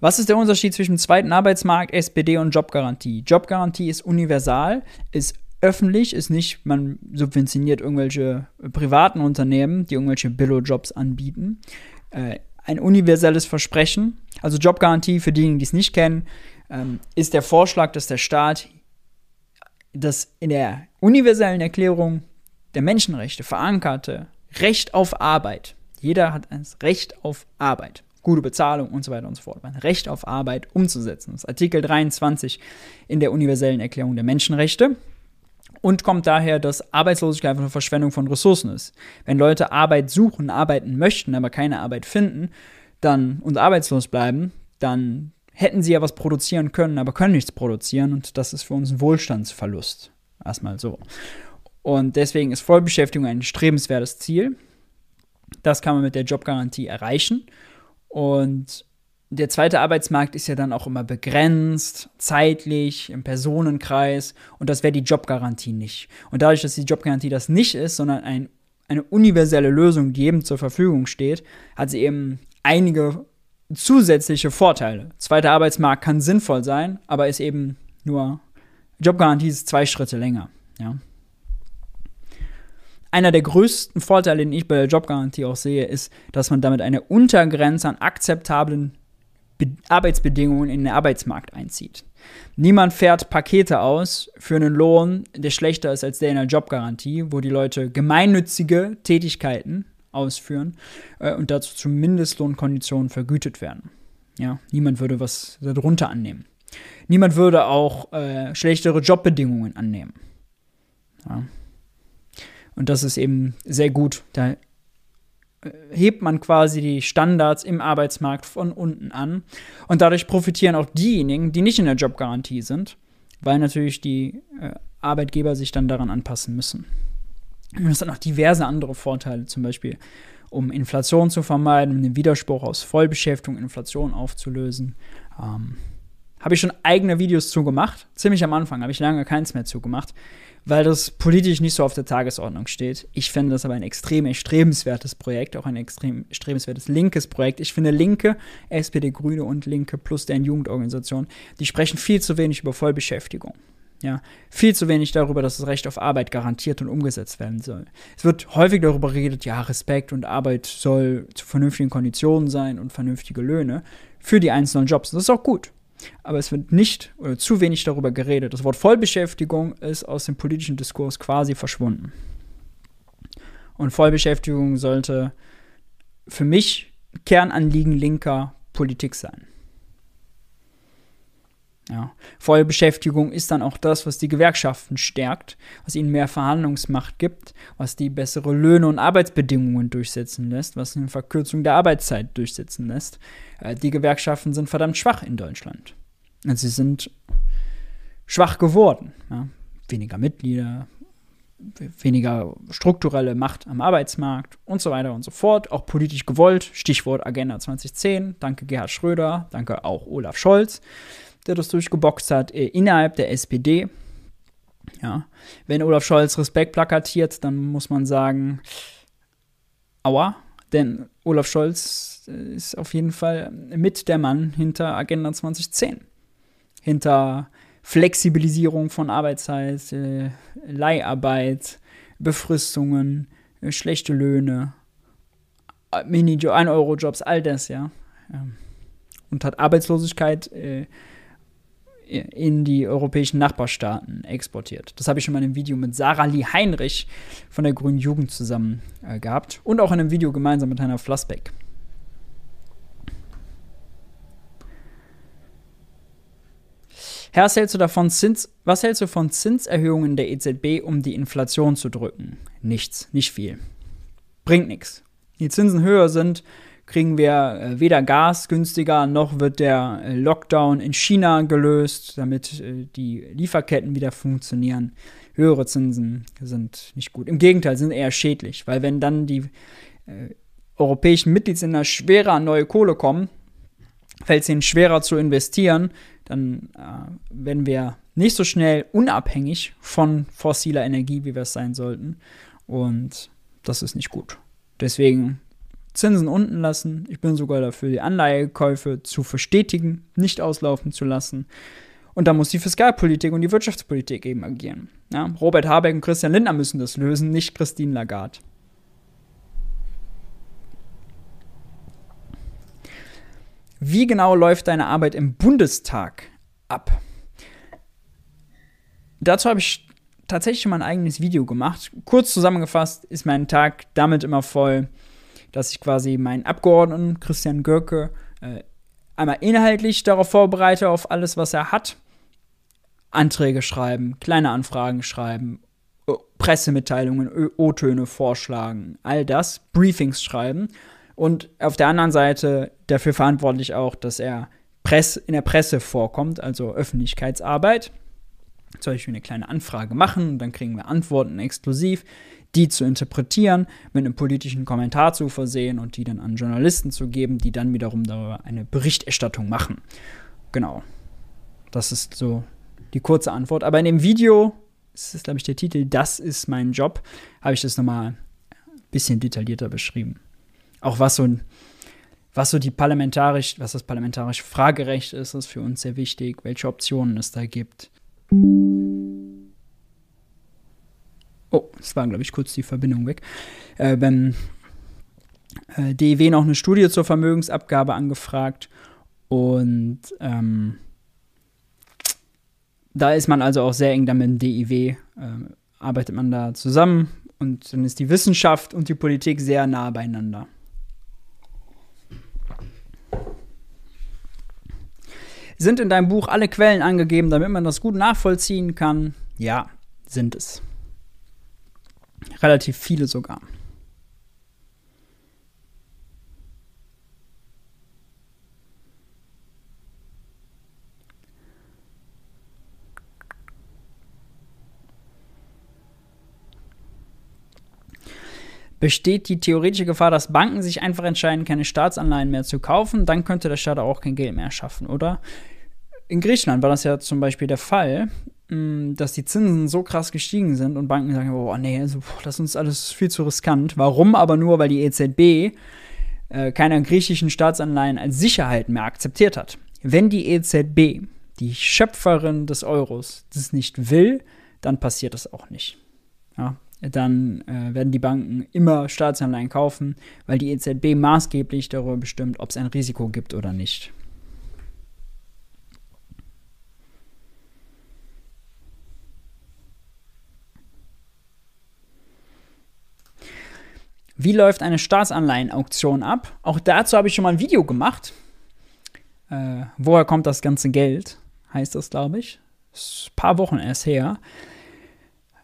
Was ist der Unterschied zwischen zweiten Arbeitsmarkt, SPD und Jobgarantie? Jobgarantie ist universal, ist öffentlich, ist nicht, man subventioniert irgendwelche privaten Unternehmen, die irgendwelche Billo-Jobs anbieten. Äh, ein universelles Versprechen. Also Jobgarantie, für diejenigen, die es nicht kennen, ähm, ist der Vorschlag, dass der Staat das in der universellen Erklärung der Menschenrechte verankerte Recht auf Arbeit. Jeder hat ein Recht auf Arbeit gute Bezahlung und so weiter und so fort. Ein Recht auf Arbeit umzusetzen. Das ist Artikel 23 in der universellen Erklärung der Menschenrechte und kommt daher, dass Arbeitslosigkeit eine Verschwendung von Ressourcen ist. Wenn Leute Arbeit suchen, arbeiten möchten, aber keine Arbeit finden, dann und arbeitslos bleiben, dann hätten sie ja was produzieren können, aber können nichts produzieren und das ist für uns ein Wohlstandsverlust. Erstmal so. Und deswegen ist Vollbeschäftigung ein strebenswertes Ziel. Das kann man mit der Jobgarantie erreichen. Und der zweite Arbeitsmarkt ist ja dann auch immer begrenzt, zeitlich, im Personenkreis. Und das wäre die Jobgarantie nicht. Und dadurch, dass die Jobgarantie das nicht ist, sondern ein, eine universelle Lösung, die jedem zur Verfügung steht, hat sie eben einige zusätzliche Vorteile. Zweiter Arbeitsmarkt kann sinnvoll sein, aber ist eben nur, Jobgarantie ist zwei Schritte länger. Ja einer der größten Vorteile, den ich bei der Jobgarantie auch sehe, ist, dass man damit eine Untergrenze an akzeptablen Be Arbeitsbedingungen in den Arbeitsmarkt einzieht. Niemand fährt Pakete aus für einen Lohn, der schlechter ist als der in der Jobgarantie, wo die Leute gemeinnützige Tätigkeiten ausführen äh, und dazu zu Mindestlohnkonditionen vergütet werden. Ja, niemand würde was darunter annehmen. Niemand würde auch äh, schlechtere Jobbedingungen annehmen. Ja. Und das ist eben sehr gut. Da äh, hebt man quasi die Standards im Arbeitsmarkt von unten an. Und dadurch profitieren auch diejenigen, die nicht in der Jobgarantie sind, weil natürlich die äh, Arbeitgeber sich dann daran anpassen müssen. Und es hat noch diverse andere Vorteile, zum Beispiel um Inflation zu vermeiden, um den Widerspruch aus Vollbeschäftigung, Inflation aufzulösen. Ähm, habe ich schon eigene Videos zu gemacht. Ziemlich am Anfang habe ich lange keins mehr zu gemacht, weil das politisch nicht so auf der Tagesordnung steht. Ich finde das aber ein extrem erstrebenswertes Projekt, auch ein extrem erstrebenswertes linkes Projekt. Ich finde Linke, SPD, Grüne und Linke plus deren Jugendorganisation, die sprechen viel zu wenig über Vollbeschäftigung. Ja, viel zu wenig darüber, dass das Recht auf Arbeit garantiert und umgesetzt werden soll. Es wird häufig darüber geredet, ja, Respekt und Arbeit soll zu vernünftigen Konditionen sein und vernünftige Löhne für die einzelnen Jobs. Das ist auch gut. Aber es wird nicht oder zu wenig darüber geredet. Das Wort Vollbeschäftigung ist aus dem politischen Diskurs quasi verschwunden. Und Vollbeschäftigung sollte für mich Kernanliegen linker Politik sein. Ja. Vollbeschäftigung ist dann auch das, was die Gewerkschaften stärkt, was ihnen mehr Verhandlungsmacht gibt, was die bessere Löhne und Arbeitsbedingungen durchsetzen lässt, was eine Verkürzung der Arbeitszeit durchsetzen lässt. Äh, die Gewerkschaften sind verdammt schwach in Deutschland. sie sind schwach geworden. Ja. Weniger Mitglieder, weniger strukturelle Macht am Arbeitsmarkt und so weiter und so fort. Auch politisch gewollt. Stichwort Agenda 2010. Danke Gerhard Schröder, danke auch Olaf Scholz der das durchgeboxt hat, äh, innerhalb der SPD. Ja, wenn Olaf Scholz Respekt plakatiert, dann muss man sagen, aua, denn Olaf Scholz äh, ist auf jeden Fall mit der Mann hinter Agenda 2010. Hinter Flexibilisierung von Arbeitszeit, äh, Leiharbeit, Befristungen, schlechte Löhne, Minijob, 1-Euro-Jobs, all das, ja. Ähm, und hat Arbeitslosigkeit äh, in die europäischen Nachbarstaaten exportiert. Das habe ich schon mal in einem Video mit Sarah Lee Heinrich von der Grünen Jugend zusammen äh, gehabt und auch in einem Video gemeinsam mit Heiner Flassbeck. Was hältst, du davon Zins, was hältst du von Zinserhöhungen der EZB, um die Inflation zu drücken? Nichts, nicht viel. Bringt nichts. Die Zinsen höher sind, kriegen wir äh, weder Gas günstiger, noch wird der äh, Lockdown in China gelöst, damit äh, die Lieferketten wieder funktionieren. Höhere Zinsen sind nicht gut. Im Gegenteil, sind eher schädlich, weil wenn dann die europäischen Mitgliedsländer schwerer an neue Kohle kommen, fällt es ihnen schwerer zu investieren, dann äh, werden wir nicht so schnell unabhängig von fossiler Energie, wie wir es sein sollten. Und das ist nicht gut. Deswegen Zinsen unten lassen. Ich bin sogar dafür, die Anleihekäufe zu verstetigen, nicht auslaufen zu lassen. Und da muss die Fiskalpolitik und die Wirtschaftspolitik eben agieren. Ja, Robert Habeck und Christian Lindner müssen das lösen, nicht Christine Lagarde. Wie genau läuft deine Arbeit im Bundestag ab? Dazu habe ich tatsächlich schon mal ein eigenes Video gemacht. Kurz zusammengefasst ist mein Tag damit immer voll, dass ich quasi meinen Abgeordneten Christian Görke äh, einmal inhaltlich darauf vorbereite, auf alles, was er hat. Anträge schreiben, kleine Anfragen schreiben, Pressemitteilungen, O-Töne vorschlagen, all das, Briefings schreiben. Und auf der anderen Seite dafür verantwortlich auch, dass er Press in der Presse vorkommt, also Öffentlichkeitsarbeit. Zum Beispiel eine kleine Anfrage machen dann kriegen wir Antworten exklusiv die zu interpretieren, mit einem politischen Kommentar zu versehen und die dann an Journalisten zu geben, die dann wiederum darüber eine Berichterstattung machen. Genau. Das ist so die kurze Antwort. Aber in dem Video, das ist, glaube ich, der Titel, Das ist mein Job, habe ich das nochmal ein bisschen detaillierter beschrieben. Auch was so was so die parlamentarisch, was das parlamentarische Fragerecht ist, ist für uns sehr wichtig, welche Optionen es da gibt. Oh, es war, glaube ich, kurz die Verbindung weg. Äh, beim äh, DEW noch eine Studie zur Vermögensabgabe angefragt und ähm, da ist man also auch sehr eng damit im DIW, äh, arbeitet man da zusammen und dann ist die Wissenschaft und die Politik sehr nah beieinander. Sind in deinem Buch alle Quellen angegeben, damit man das gut nachvollziehen kann? Ja, sind es. Relativ viele sogar. besteht die theoretische Gefahr, dass Banken sich einfach entscheiden, keine Staatsanleihen mehr zu kaufen, dann könnte der Staat auch kein Geld mehr schaffen, oder? In Griechenland war das ja zum Beispiel der Fall, dass die Zinsen so krass gestiegen sind und Banken sagen, oh nee, also, das ist uns alles viel zu riskant. Warum aber nur, weil die EZB äh, keine griechischen Staatsanleihen als Sicherheit mehr akzeptiert hat. Wenn die EZB, die Schöpferin des Euros, das nicht will, dann passiert das auch nicht. Ja, dann äh, werden die Banken immer Staatsanleihen kaufen, weil die EZB maßgeblich darüber bestimmt, ob es ein Risiko gibt oder nicht. Wie läuft eine Staatsanleihenauktion ab? Auch dazu habe ich schon mal ein Video gemacht. Äh, woher kommt das ganze Geld? Heißt das, glaube ich. Ist ein paar Wochen erst her.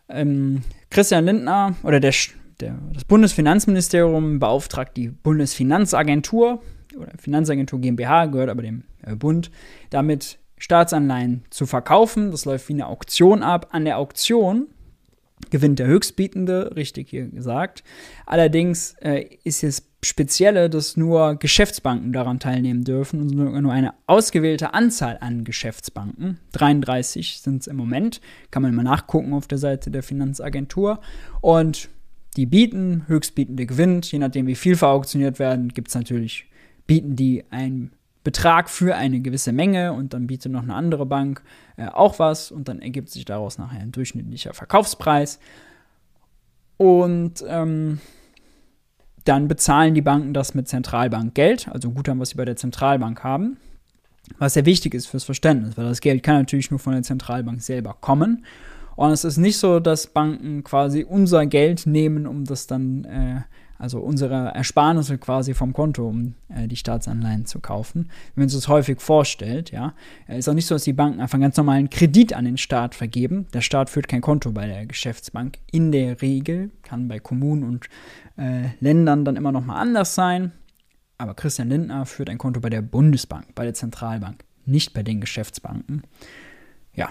Ähm, Christian Lindner oder der, der, das Bundesfinanzministerium beauftragt die Bundesfinanzagentur oder Finanzagentur GmbH, gehört aber dem äh, Bund, damit Staatsanleihen zu verkaufen. Das läuft wie eine Auktion ab. An der Auktion gewinnt der Höchstbietende, richtig hier gesagt. Allerdings äh, ist es Spezielle, dass nur Geschäftsbanken daran teilnehmen dürfen und nur eine ausgewählte Anzahl an Geschäftsbanken, 33 sind es im Moment, kann man mal nachgucken auf der Seite der Finanzagentur. Und die bieten, Höchstbietende gewinnt, je nachdem wie viel verauktioniert werden, gibt es natürlich, bieten die einen Betrag für eine gewisse Menge und dann bietet noch eine andere Bank äh, auch was und dann ergibt sich daraus nachher ein durchschnittlicher Verkaufspreis. Und ähm, dann bezahlen die Banken das mit Zentralbankgeld, also Guthaben, was sie bei der Zentralbank haben. Was sehr wichtig ist fürs Verständnis, weil das Geld kann natürlich nur von der Zentralbank selber kommen. Und es ist nicht so, dass Banken quasi unser Geld nehmen, um das dann äh, also unsere Ersparnisse quasi vom Konto, um äh, die Staatsanleihen zu kaufen. Wenn man sich das häufig vorstellt, ja, äh, ist auch nicht so, dass die Banken einfach ganz normalen Kredit an den Staat vergeben. Der Staat führt kein Konto bei der Geschäftsbank. In der Regel kann bei Kommunen und äh, Ländern dann immer noch mal anders sein. Aber Christian Lindner führt ein Konto bei der Bundesbank, bei der Zentralbank, nicht bei den Geschäftsbanken. Ja,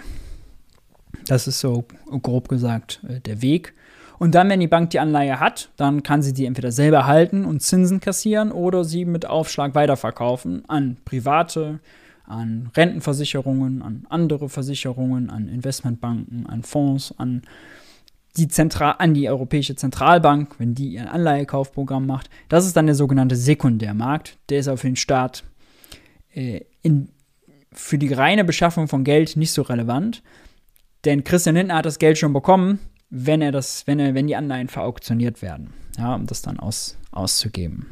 das ist so grob gesagt äh, der Weg. Und dann, wenn die Bank die Anleihe hat, dann kann sie die entweder selber halten und Zinsen kassieren oder sie mit Aufschlag weiterverkaufen an Private, an Rentenversicherungen, an andere Versicherungen, an Investmentbanken, an Fonds, an die, Zentral an die Europäische Zentralbank, wenn die ihr Anleihekaufprogramm macht. Das ist dann der sogenannte Sekundärmarkt. Der ist auf den Staat äh, in, für die reine Beschaffung von Geld nicht so relevant. Denn Christian Lindner hat das Geld schon bekommen wenn er das, wenn er, wenn die Anleihen verauktioniert werden, ja, um das dann aus, auszugeben.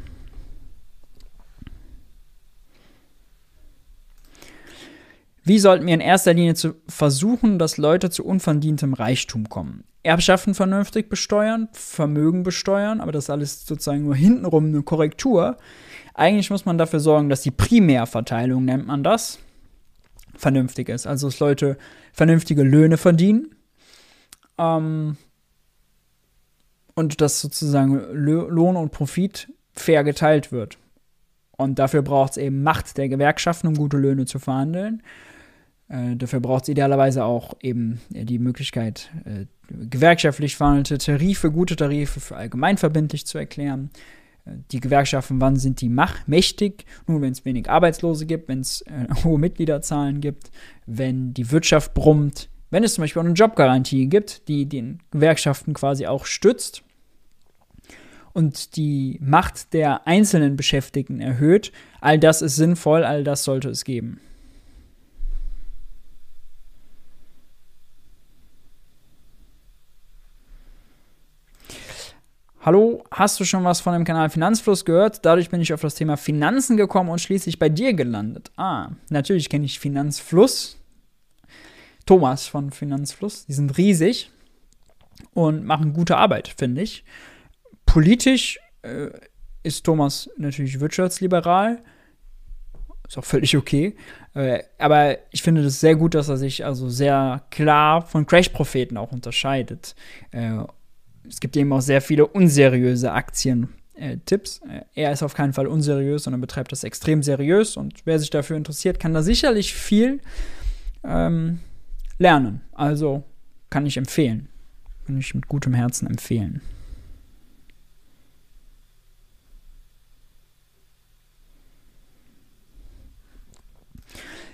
Wie sollten wir in erster Linie zu versuchen, dass Leute zu unverdientem Reichtum kommen? Erbschaften vernünftig besteuern, Vermögen besteuern, aber das ist alles sozusagen nur hintenrum eine Korrektur. Eigentlich muss man dafür sorgen, dass die Primärverteilung, nennt man das, vernünftig ist. Also dass Leute vernünftige Löhne verdienen, ähm, und dass sozusagen Lohn und Profit fair geteilt wird. Und dafür braucht es eben Macht der Gewerkschaften, um gute Löhne zu verhandeln. Äh, dafür braucht es idealerweise auch eben äh, die Möglichkeit, äh, gewerkschaftlich verhandelte Tarife, gute Tarife für allgemeinverbindlich zu erklären. Äh, die Gewerkschaften, wann sind die mächtig? Nur wenn es wenig Arbeitslose gibt, wenn es äh, hohe Mitgliederzahlen gibt, wenn die Wirtschaft brummt, wenn es zum Beispiel auch eine Jobgarantie gibt, die den Gewerkschaften quasi auch stützt und die Macht der einzelnen Beschäftigten erhöht, all das ist sinnvoll, all das sollte es geben. Hallo, hast du schon was von dem Kanal Finanzfluss gehört? Dadurch bin ich auf das Thema Finanzen gekommen und schließlich bei dir gelandet. Ah, natürlich kenne ich Finanzfluss. Thomas von Finanzfluss. Die sind riesig und machen gute Arbeit, finde ich. Politisch äh, ist Thomas natürlich wirtschaftsliberal. Ist auch völlig okay. Äh, aber ich finde das sehr gut, dass er sich also sehr klar von Crash-Propheten auch unterscheidet. Äh, es gibt eben auch sehr viele unseriöse Aktien-Tipps. Äh, er ist auf keinen Fall unseriös, sondern betreibt das extrem seriös. Und wer sich dafür interessiert, kann da sicherlich viel ähm, lernen. Also kann ich empfehlen. Kann ich mit gutem Herzen empfehlen.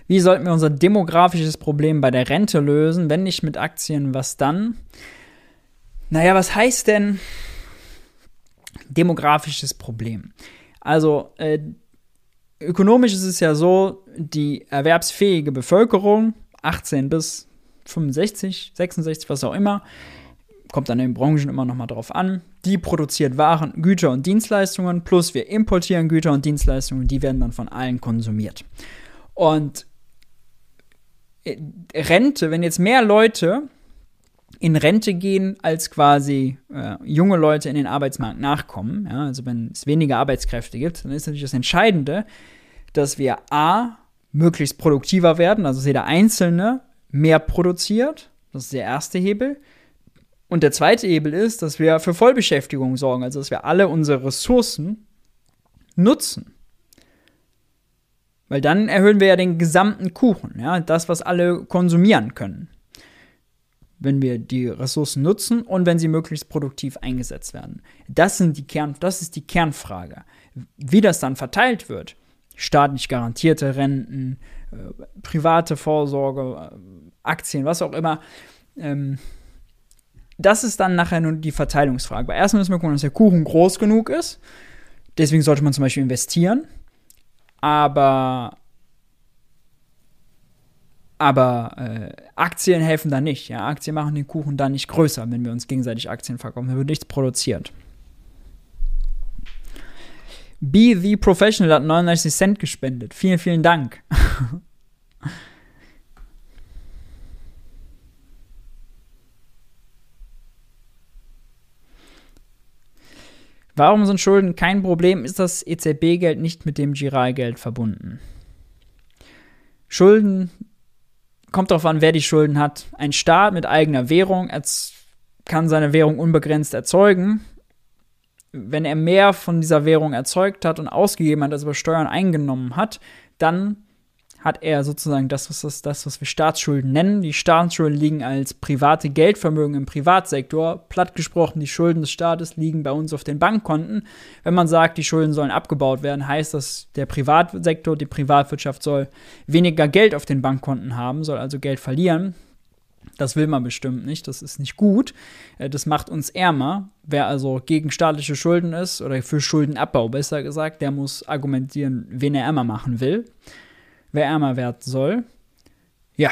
Wie sollten wir unser demografisches Problem bei der Rente lösen? Wenn nicht mit Aktien, was dann? Naja, was heißt denn demografisches Problem? Also, äh, ökonomisch ist es ja so, die erwerbsfähige Bevölkerung, 18 bis 65, 66, was auch immer, kommt an den Branchen immer noch mal drauf an. Die produziert Waren, Güter und Dienstleistungen, plus wir importieren Güter und Dienstleistungen, die werden dann von allen konsumiert. Und äh, Rente, wenn jetzt mehr Leute in Rente gehen, als quasi äh, junge Leute in den Arbeitsmarkt nachkommen, ja, also wenn es weniger Arbeitskräfte gibt, dann ist natürlich das Entscheidende, dass wir A, möglichst produktiver werden, also jeder Einzelne mehr produziert, das ist der erste Hebel. Und der zweite Hebel ist, dass wir für Vollbeschäftigung sorgen, also dass wir alle unsere Ressourcen nutzen. Weil dann erhöhen wir ja den gesamten Kuchen, ja, das, was alle konsumieren können. Wenn wir die Ressourcen nutzen und wenn sie möglichst produktiv eingesetzt werden. Das, sind die Kern, das ist die Kernfrage. Wie das dann verteilt wird, staatlich garantierte Renten, private Vorsorge, äh, Aktien, was auch immer, ähm, das ist dann nachher nur die Verteilungsfrage. Weil erstmal müssen wir gucken, dass der Kuchen groß genug ist. Deswegen sollte man zum Beispiel investieren aber aber äh, Aktien helfen da nicht. Ja? Aktien machen den Kuchen da nicht größer, wenn wir uns gegenseitig Aktien verkaufen. Da wird nichts produziert. Be the Professional hat 99 Cent gespendet. Vielen, vielen Dank. Warum sind Schulden kein Problem? Ist das EZB-Geld nicht mit dem Giralgeld verbunden? Schulden kommt darauf an, wer die Schulden hat. Ein Staat mit eigener Währung kann seine Währung unbegrenzt erzeugen. Wenn er mehr von dieser Währung erzeugt hat und ausgegeben hat, als über Steuern eingenommen hat, dann hat er sozusagen das, was, das, das, was wir Staatsschulden nennen. Die Staatsschulden liegen als private Geldvermögen im Privatsektor. Platt gesprochen, die Schulden des Staates liegen bei uns auf den Bankkonten. Wenn man sagt, die Schulden sollen abgebaut werden, heißt das, der Privatsektor, die Privatwirtschaft soll weniger Geld auf den Bankkonten haben, soll also Geld verlieren. Das will man bestimmt nicht, das ist nicht gut. Äh, das macht uns ärmer. Wer also gegen staatliche Schulden ist oder für Schuldenabbau besser gesagt, der muss argumentieren, wen er ärmer machen will wer ärmer werden soll. Ja.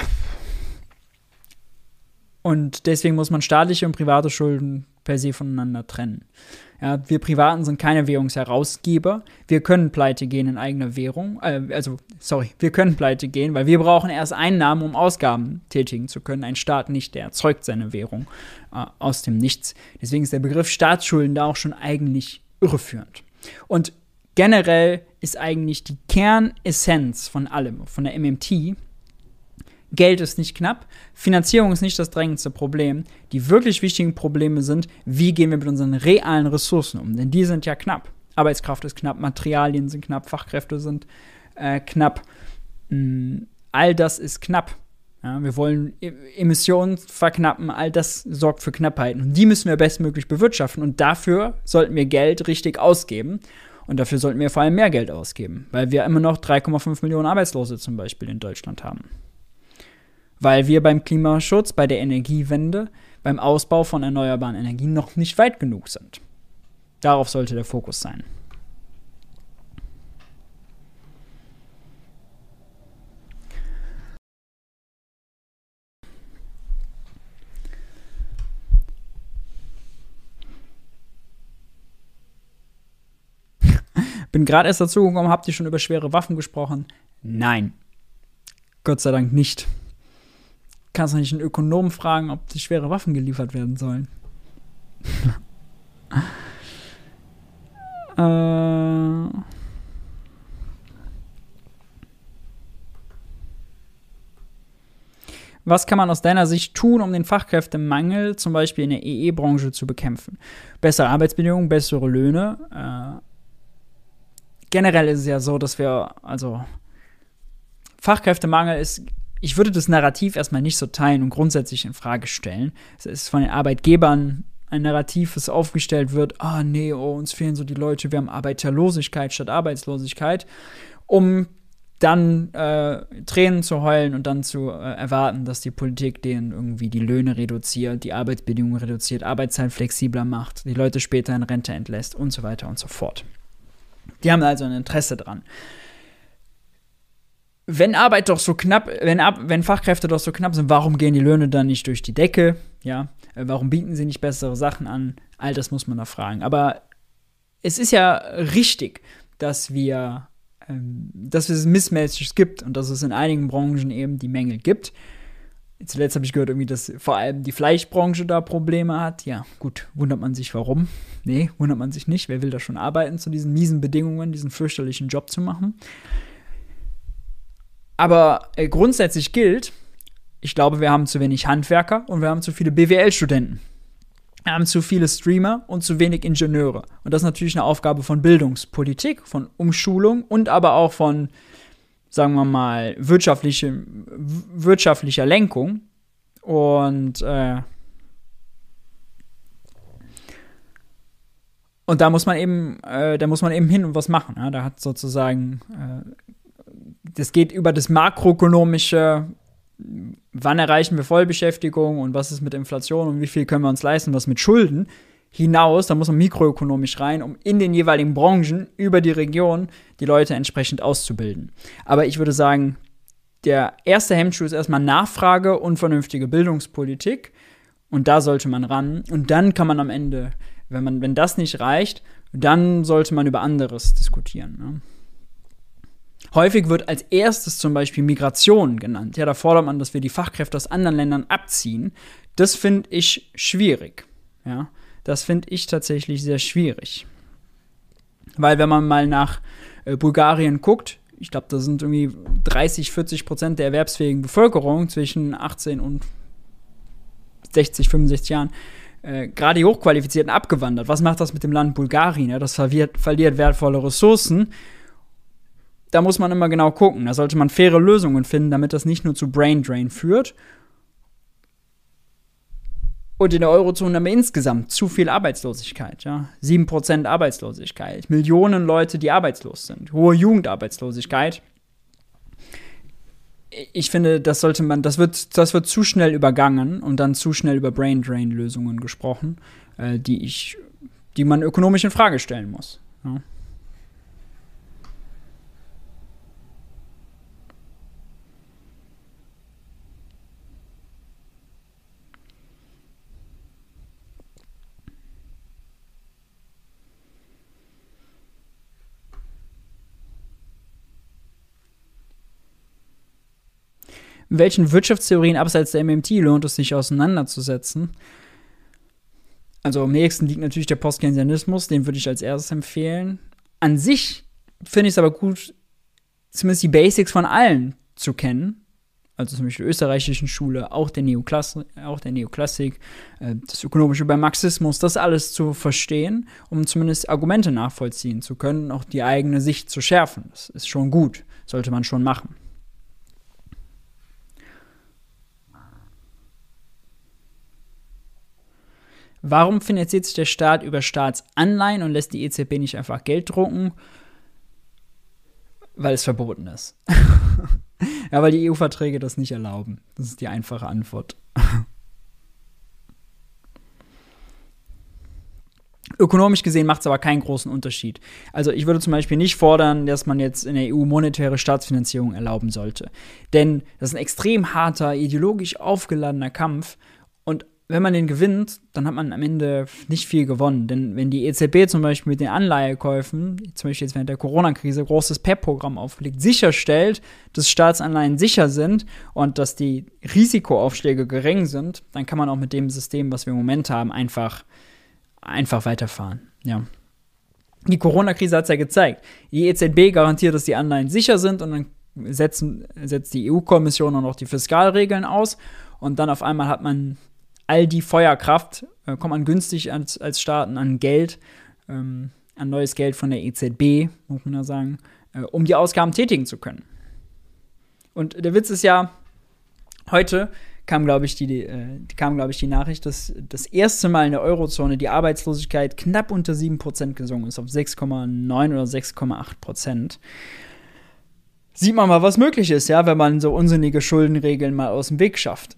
Und deswegen muss man staatliche und private Schulden per se voneinander trennen. Ja, wir Privaten sind keine Währungsherausgeber. Wir können pleite gehen in eigener Währung. Äh, also, sorry, wir können pleite gehen, weil wir brauchen erst Einnahmen, um Ausgaben tätigen zu können. Ein Staat nicht, der erzeugt seine Währung äh, aus dem Nichts. Deswegen ist der Begriff Staatsschulden da auch schon eigentlich irreführend. Und generell ist eigentlich die Kernessenz von allem, von der MMT. Geld ist nicht knapp, Finanzierung ist nicht das drängendste Problem. Die wirklich wichtigen Probleme sind, wie gehen wir mit unseren realen Ressourcen um, denn die sind ja knapp. Arbeitskraft ist knapp, Materialien sind knapp, Fachkräfte sind äh, knapp. Mhm, all das ist knapp. Ja, wir wollen e-, Emissionen verknappen, all das sorgt für Knappheiten. Und die müssen wir bestmöglich bewirtschaften. Und dafür sollten wir Geld richtig ausgeben. Und dafür sollten wir vor allem mehr Geld ausgeben, weil wir immer noch 3,5 Millionen Arbeitslose zum Beispiel in Deutschland haben. Weil wir beim Klimaschutz, bei der Energiewende, beim Ausbau von erneuerbaren Energien noch nicht weit genug sind. Darauf sollte der Fokus sein. Bin gerade erst dazu gekommen, habt ihr schon über schwere Waffen gesprochen? Nein. Gott sei Dank nicht. Kannst du nicht einen Ökonomen fragen, ob die schwere Waffen geliefert werden sollen? äh. Was kann man aus deiner Sicht tun, um den Fachkräftemangel zum Beispiel in der EE-Branche zu bekämpfen? Bessere Arbeitsbedingungen, bessere Löhne. Äh, generell ist es ja so, dass wir, also Fachkräftemangel ist, ich würde das Narrativ erstmal nicht so teilen und grundsätzlich in Frage stellen. Es ist von den Arbeitgebern ein Narrativ, das aufgestellt wird, ah nee, oh, uns fehlen so die Leute, wir haben Arbeiterlosigkeit statt Arbeitslosigkeit, um dann äh, Tränen zu heulen und dann zu äh, erwarten, dass die Politik denen irgendwie die Löhne reduziert, die Arbeitsbedingungen reduziert, Arbeitszeit flexibler macht, die Leute später in Rente entlässt und so weiter und so fort. Die haben also ein Interesse dran. Wenn Arbeit doch so knapp, wenn, wenn Fachkräfte doch so knapp sind, warum gehen die Löhne dann nicht durch die Decke? Ja, äh, warum bieten sie nicht bessere Sachen an? All das muss man da fragen. Aber es ist ja richtig, dass wir ähm, dass es Missmatches gibt und dass es in einigen Branchen eben die Mängel gibt. Zuletzt habe ich gehört, irgendwie, dass vor allem die Fleischbranche da Probleme hat. Ja, gut, wundert man sich warum? Nee, wundert man sich nicht. Wer will da schon arbeiten, zu diesen miesen Bedingungen, diesen fürchterlichen Job zu machen? Aber äh, grundsätzlich gilt, ich glaube, wir haben zu wenig Handwerker und wir haben zu viele BWL-Studenten. Wir haben zu viele Streamer und zu wenig Ingenieure. Und das ist natürlich eine Aufgabe von Bildungspolitik, von Umschulung und aber auch von, sagen wir mal, wirtschaftliche, wirtschaftlicher Lenkung. Und, äh, und da muss man eben, äh, da muss man eben hin und was machen. Ja? Da hat sozusagen, äh, das geht über das makroökonomische wann erreichen wir Vollbeschäftigung und was ist mit Inflation und wie viel können wir uns leisten, was mit Schulden hinaus, da muss man mikroökonomisch rein, um in den jeweiligen Branchen über die Region die Leute entsprechend auszubilden. Aber ich würde sagen, der erste Hemmschuh ist erstmal Nachfrage und vernünftige Bildungspolitik. Und da sollte man ran. Und dann kann man am Ende, wenn, man, wenn das nicht reicht, dann sollte man über anderes diskutieren. Ne? Häufig wird als erstes zum Beispiel Migration genannt. Ja, da fordert man, dass wir die Fachkräfte aus anderen Ländern abziehen. Das finde ich schwierig. Ja, das finde ich tatsächlich sehr schwierig. Weil wenn man mal nach äh, Bulgarien guckt, ich glaube, da sind irgendwie 30, 40 Prozent der erwerbsfähigen Bevölkerung zwischen 18 und 60, 65 Jahren äh, gerade die Hochqualifizierten abgewandert. Was macht das mit dem Land Bulgarien? Das verliert wertvolle Ressourcen da muss man immer genau gucken. Da sollte man faire Lösungen finden, damit das nicht nur zu Brain Drain führt. Und in der Eurozone haben wir insgesamt zu viel Arbeitslosigkeit. Ja? 7% Arbeitslosigkeit, Millionen Leute, die arbeitslos sind, hohe Jugendarbeitslosigkeit. Ich finde, das sollte man, das wird, das wird zu schnell übergangen und dann zu schnell über Brain Drain Lösungen gesprochen, äh, die ich, die man ökonomisch in Frage stellen muss. Ja? Welchen Wirtschaftstheorien abseits der MMT lohnt es sich auseinanderzusetzen? Also am nächsten liegt natürlich der Postkeynesianismus, den würde ich als erstes empfehlen. An sich finde ich es aber gut, zumindest die Basics von allen zu kennen. Also zum Beispiel der österreichischen Schule, auch der, Neoklass auch der Neoklassik, äh, das Ökonomische beim Marxismus, das alles zu verstehen, um zumindest Argumente nachvollziehen zu können, auch die eigene Sicht zu schärfen. Das ist schon gut, sollte man schon machen. Warum finanziert sich der Staat über Staatsanleihen und lässt die EZB nicht einfach Geld drucken? Weil es verboten ist. ja, weil die EU-Verträge das nicht erlauben. Das ist die einfache Antwort. Ökonomisch gesehen macht es aber keinen großen Unterschied. Also ich würde zum Beispiel nicht fordern, dass man jetzt in der EU monetäre Staatsfinanzierung erlauben sollte. Denn das ist ein extrem harter, ideologisch aufgeladener Kampf und wenn man den gewinnt, dann hat man am Ende nicht viel gewonnen. Denn wenn die EZB zum Beispiel mit den Anleihekäufen, zum Beispiel jetzt während der Corona-Krise, großes PEP-Programm auflegt, sicherstellt, dass Staatsanleihen sicher sind und dass die Risikoaufschläge gering sind, dann kann man auch mit dem System, was wir im Moment haben, einfach, einfach weiterfahren. Ja. Die Corona-Krise hat es ja gezeigt. Die EZB garantiert, dass die Anleihen sicher sind und dann setzen, setzt die EU-Kommission auch noch die Fiskalregeln aus und dann auf einmal hat man all die Feuerkraft, äh, kommt man günstig als, als Staaten an Geld, ähm, an neues Geld von der EZB, muss man ja sagen, äh, um die Ausgaben tätigen zu können. Und der Witz ist ja, heute kam, glaube ich, die, äh, kam, ich, die Nachricht, dass das erste Mal in der Eurozone die Arbeitslosigkeit knapp unter 7% gesungen ist, auf 6,9 oder 6,8%. Sieht man mal, was möglich ist, ja, wenn man so unsinnige Schuldenregeln mal aus dem Weg schafft.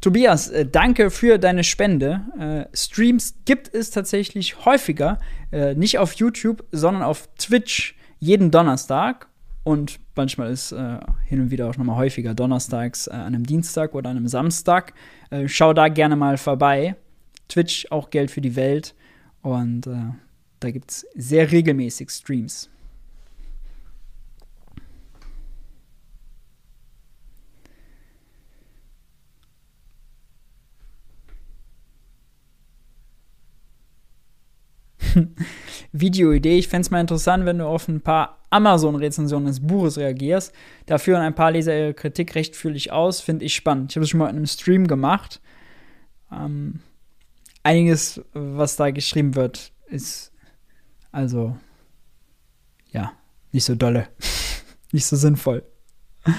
Tobias, äh, danke für deine Spende. Äh, Streams gibt es tatsächlich häufiger, äh, nicht auf YouTube, sondern auf Twitch jeden Donnerstag. Und manchmal ist äh, hin und wieder auch nochmal häufiger donnerstags an einem Dienstag oder an einem Samstag. Schau da gerne mal vorbei. Twitch auch Geld für die Welt. Und da gibt es sehr regelmäßig Streams. Videoidee. Ich fände es mal interessant, wenn du auf ein paar Amazon-Rezensionen des Buches reagierst. Da führen ein paar Leser ihre Kritik recht fühlig aus. Finde ich spannend. Ich habe es schon mal in einem Stream gemacht. Ähm, einiges, was da geschrieben wird, ist also ja nicht so dolle, nicht so sinnvoll.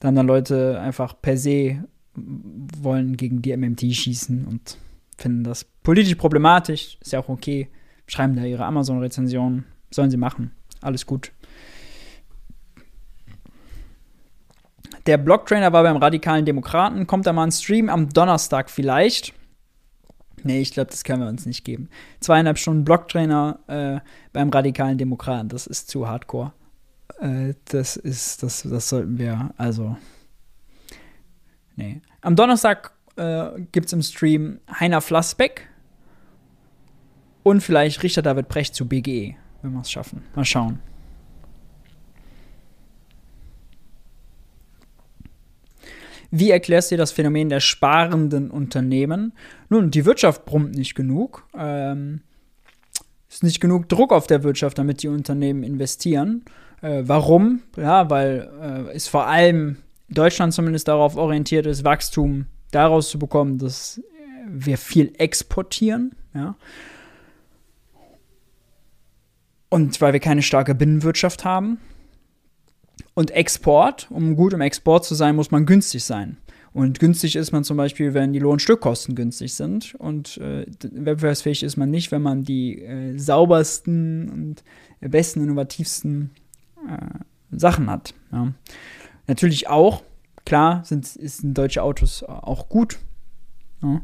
Dann dann Leute einfach per se wollen gegen die MMT schießen und finden das politisch problematisch, ist ja auch okay. Schreiben da ihre Amazon-Rezensionen, sollen sie machen. Alles gut. Der Blocktrainer war beim radikalen Demokraten. Kommt da mal ein Stream am Donnerstag vielleicht? Nee, ich glaube, das können wir uns nicht geben. Zweieinhalb Stunden Blocktrainer äh, beim radikalen Demokraten, das ist zu hardcore. Äh, das ist, das, das sollten wir, also. Nee. Am Donnerstag äh, gibt es im Stream Heiner Flassbeck und vielleicht Richter David Brecht zu BGE, wenn wir es schaffen. Mal schauen. Wie erklärst du das Phänomen der sparenden Unternehmen? Nun, die Wirtschaft brummt nicht genug. Ähm, ist nicht genug Druck auf der Wirtschaft, damit die Unternehmen investieren. Äh, warum? Ja, weil äh, es vor allem Deutschland zumindest darauf orientiert ist, Wachstum daraus zu bekommen, dass wir viel exportieren, ja. Und weil wir keine starke Binnenwirtschaft haben. Und Export, um gut im Export zu sein, muss man günstig sein. Und günstig ist man zum Beispiel, wenn die Lohnstückkosten günstig sind. Und äh, wettbewerbsfähig ist man nicht, wenn man die äh, saubersten und besten, innovativsten äh, Sachen hat. Ja. Natürlich auch, Klar sind, sind deutsche Autos auch gut. Ja.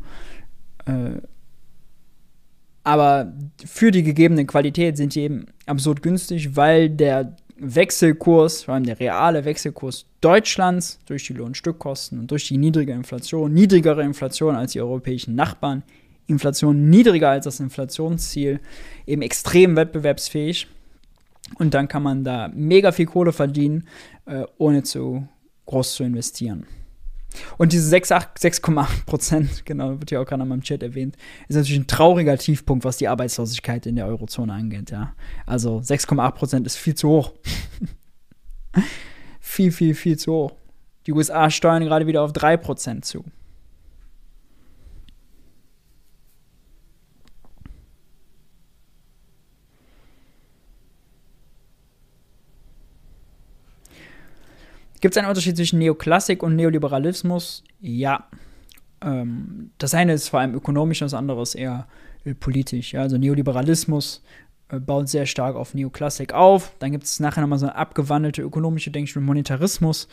Aber für die gegebene Qualität sind die eben absurd günstig, weil der Wechselkurs, vor allem der reale Wechselkurs Deutschlands durch die Lohnstückkosten und durch die niedrige Inflation, niedrigere Inflation als die europäischen Nachbarn, Inflation niedriger als das Inflationsziel, eben extrem wettbewerbsfähig. Und dann kann man da mega viel Kohle verdienen, äh, ohne zu groß zu investieren. Und diese 6,8 Prozent, genau, wird ja auch gerade in meinem Chat erwähnt, ist natürlich ein trauriger Tiefpunkt, was die Arbeitslosigkeit in der Eurozone angeht, ja. Also 6,8 Prozent ist viel zu hoch. viel, viel, viel zu hoch. Die USA steuern gerade wieder auf 3 Prozent zu. Gibt es einen Unterschied zwischen Neoklassik und Neoliberalismus? Ja. Ähm, das eine ist vor allem ökonomisch, das andere ist eher äh, politisch. Ja? Also Neoliberalismus äh, baut sehr stark auf Neoklassik auf. Dann gibt es nachher nochmal so eine abgewandelte ökonomische Denkschule Monetarismus,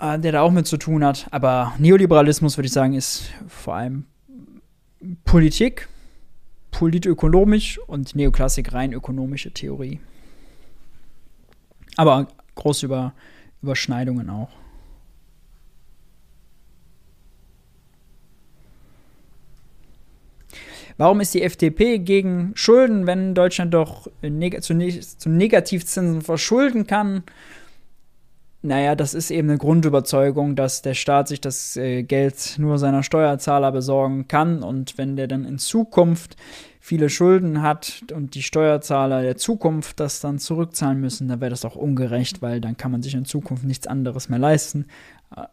äh, der da auch mit zu tun hat. Aber Neoliberalismus, würde ich sagen, ist vor allem Politik, politökonomisch und Neoklassik rein ökonomische Theorie. Aber groß über Überschneidungen auch. Warum ist die FDP gegen Schulden, wenn Deutschland doch neg zu, ne zu Negativzinsen verschulden kann? Naja, das ist eben eine Grundüberzeugung, dass der Staat sich das äh, Geld nur seiner Steuerzahler besorgen kann und wenn der dann in Zukunft viele Schulden hat und die Steuerzahler der Zukunft das dann zurückzahlen müssen, dann wäre das auch ungerecht, weil dann kann man sich in Zukunft nichts anderes mehr leisten.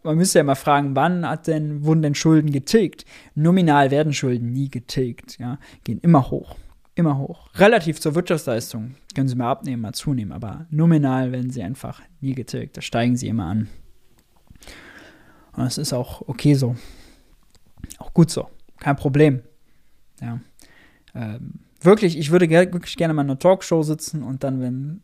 Man müsste ja mal fragen, wann hat denn, wurden denn Schulden getilgt? Nominal werden Schulden nie getilgt, ja, gehen immer hoch, immer hoch. Relativ zur Wirtschaftsleistung können sie mal abnehmen, mal zunehmen, aber nominal werden sie einfach nie getilgt, da steigen sie immer an. Und das ist auch okay so. Auch gut so. Kein Problem. Ja. Ähm, wirklich, ich würde wirklich gerne mal in einer Talkshow sitzen und dann, wenn,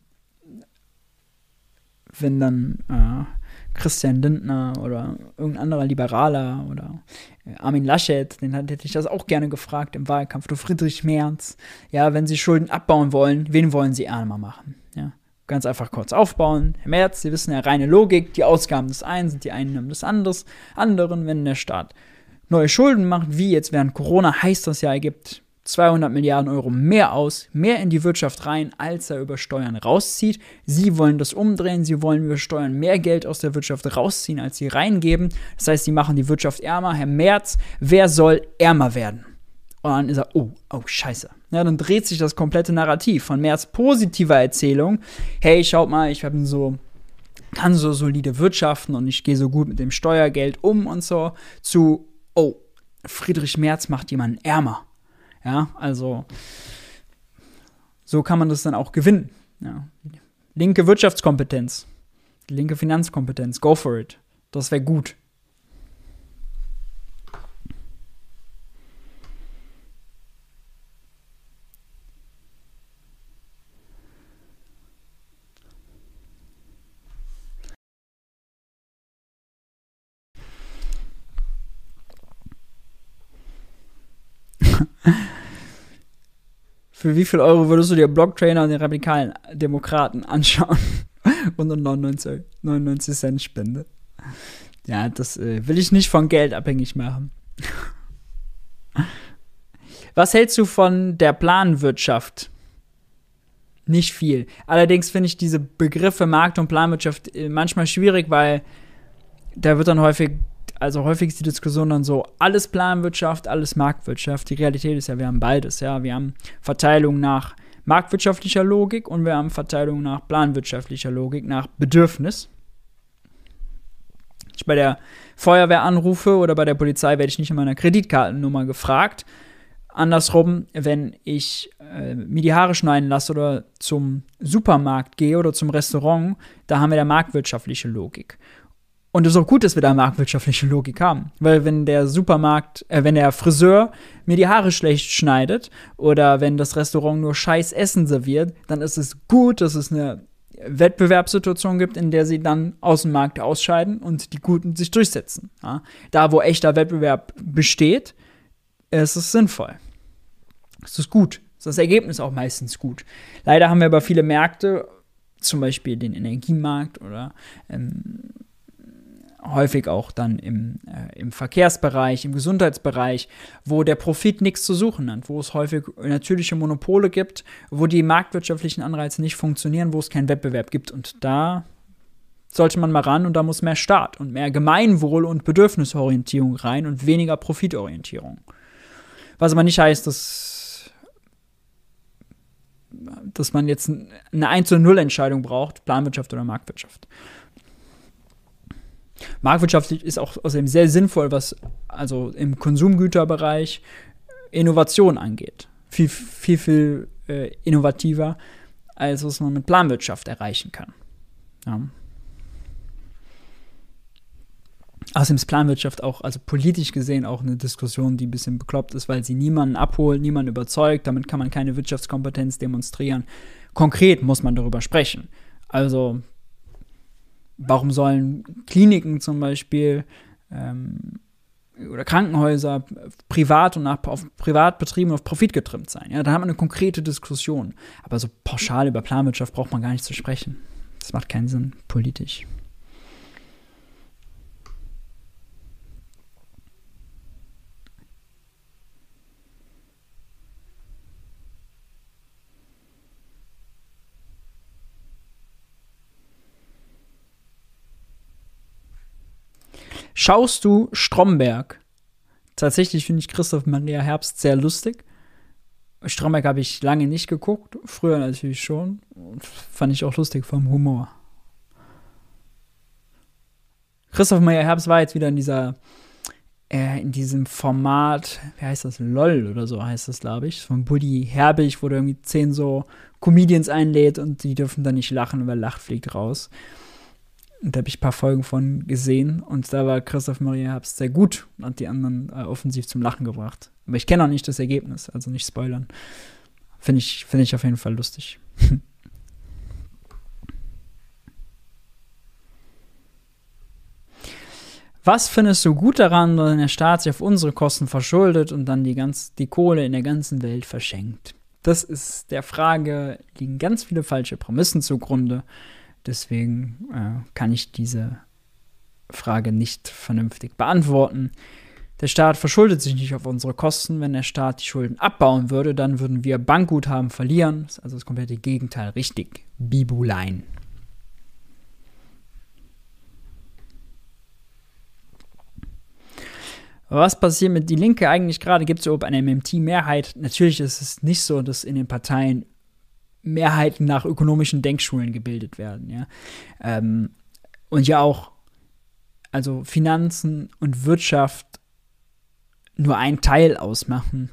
wenn dann äh, Christian Lindner oder irgendein anderer Liberaler oder äh, Armin Laschet, den hätte ich das auch gerne gefragt im Wahlkampf, du Friedrich Merz, ja, wenn sie Schulden abbauen wollen, wen wollen sie ärmer machen? Ja, ganz einfach kurz aufbauen. Herr Merz, Sie wissen ja, reine Logik, die Ausgaben des einen sind die Einnahmen des anderes, anderen, wenn der Staat neue Schulden macht, wie jetzt während Corona heißt das ja, er gibt 200 Milliarden Euro mehr aus, mehr in die Wirtschaft rein, als er über Steuern rauszieht. Sie wollen das umdrehen, sie wollen über Steuern mehr Geld aus der Wirtschaft rausziehen, als sie reingeben. Das heißt, sie machen die Wirtschaft ärmer. Herr Merz, wer soll ärmer werden? Und dann ist er, oh, oh, scheiße. Ja, dann dreht sich das komplette Narrativ von Merz positiver Erzählung. Hey, schaut mal, ich habe so kann so solide wirtschaften und ich gehe so gut mit dem Steuergeld um und so, zu, oh, Friedrich Merz macht jemanden ärmer. Ja, also so kann man das dann auch gewinnen. Ja. Linke Wirtschaftskompetenz, linke Finanzkompetenz, go for it. Das wäre gut. Für wie viel Euro würdest du dir Blocktrainer und den radikalen Demokraten anschauen? und eine 99, 99 Cent Spende. Ja, das äh, will ich nicht von Geld abhängig machen. Was hältst du von der Planwirtschaft? Nicht viel. Allerdings finde ich diese Begriffe Markt- und Planwirtschaft äh, manchmal schwierig, weil da wird dann häufig also häufig ist die Diskussion dann so, alles Planwirtschaft, alles Marktwirtschaft. Die Realität ist ja, wir haben beides, ja. Wir haben Verteilung nach marktwirtschaftlicher Logik und wir haben Verteilung nach planwirtschaftlicher Logik, nach Bedürfnis. Ich bei der Feuerwehr anrufe oder bei der Polizei werde ich nicht in meiner Kreditkartennummer gefragt. Andersrum, wenn ich äh, mir die Haare schneiden lasse oder zum Supermarkt gehe oder zum Restaurant, da haben wir der marktwirtschaftliche Logik. Und es ist auch gut, dass wir da marktwirtschaftliche Logik haben. Weil wenn der Supermarkt, äh, wenn der Friseur mir die Haare schlecht schneidet oder wenn das Restaurant nur scheiß Essen serviert, dann ist es gut, dass es eine Wettbewerbssituation gibt, in der sie dann aus dem Markt ausscheiden und die Guten sich durchsetzen. Ja? Da, wo echter Wettbewerb besteht, ist es sinnvoll. Es ist gut. Ist das Ergebnis auch meistens gut. Leider haben wir aber viele Märkte, zum Beispiel den Energiemarkt oder ähm, häufig auch dann im, äh, im Verkehrsbereich, im Gesundheitsbereich, wo der Profit nichts zu suchen hat, wo es häufig natürliche Monopole gibt, wo die marktwirtschaftlichen Anreize nicht funktionieren, wo es keinen Wettbewerb gibt. Und da sollte man mal ran und da muss mehr Staat und mehr Gemeinwohl und Bedürfnisorientierung rein und weniger Profitorientierung. Was aber nicht heißt, dass, dass man jetzt eine 1 zu 0 Entscheidung braucht, Planwirtschaft oder Marktwirtschaft. Marktwirtschaftlich ist auch außerdem sehr sinnvoll, was also im Konsumgüterbereich Innovation angeht. Viel, viel, viel äh, innovativer, als was man mit Planwirtschaft erreichen kann. Ja. Außerdem ist Planwirtschaft auch, also politisch gesehen, auch eine Diskussion, die ein bisschen bekloppt ist, weil sie niemanden abholt, niemanden überzeugt. Damit kann man keine Wirtschaftskompetenz demonstrieren. Konkret muss man darüber sprechen. Also Warum sollen Kliniken zum Beispiel ähm, oder Krankenhäuser privat und nach, auf Privatbetrieben auf Profit getrimmt sein? Ja, da hat man eine konkrete Diskussion. Aber so pauschal über Planwirtschaft braucht man gar nicht zu sprechen. Das macht keinen Sinn politisch. Schaust du Stromberg? Tatsächlich finde ich Christoph Maria Herbst sehr lustig. Stromberg habe ich lange nicht geguckt, früher natürlich schon. Fand ich auch lustig vom Humor. Christoph Maria Herbst war jetzt wieder in dieser, äh, in diesem Format, wie heißt das? LOL oder so heißt das, glaube ich, von Buddy Herbig, wo der irgendwie zehn so Comedians einlädt und die dürfen dann nicht lachen, weil Lacht fliegt raus. Und da habe ich ein paar Folgen von gesehen und da war Christoph Maria Herbst sehr gut und hat die anderen äh, offensiv zum Lachen gebracht. Aber ich kenne auch nicht das Ergebnis, also nicht spoilern. Finde ich, find ich auf jeden Fall lustig. Was findest du gut daran, wenn der Staat sich auf unsere Kosten verschuldet und dann die, ganz, die Kohle in der ganzen Welt verschenkt? Das ist der Frage, liegen ganz viele falsche Prämissen zugrunde. Deswegen äh, kann ich diese Frage nicht vernünftig beantworten. Der Staat verschuldet sich nicht auf unsere Kosten. Wenn der Staat die Schulden abbauen würde, dann würden wir Bankguthaben verlieren. Das ist also das komplette Gegenteil. Richtig. Bibulein. Was passiert mit die Linke eigentlich gerade? Gibt es überhaupt eine MMT-Mehrheit? Natürlich ist es nicht so, dass in den Parteien Mehrheiten nach ökonomischen Denkschulen gebildet werden. Ja? Ähm, und ja auch, also Finanzen und Wirtschaft nur ein Teil ausmachen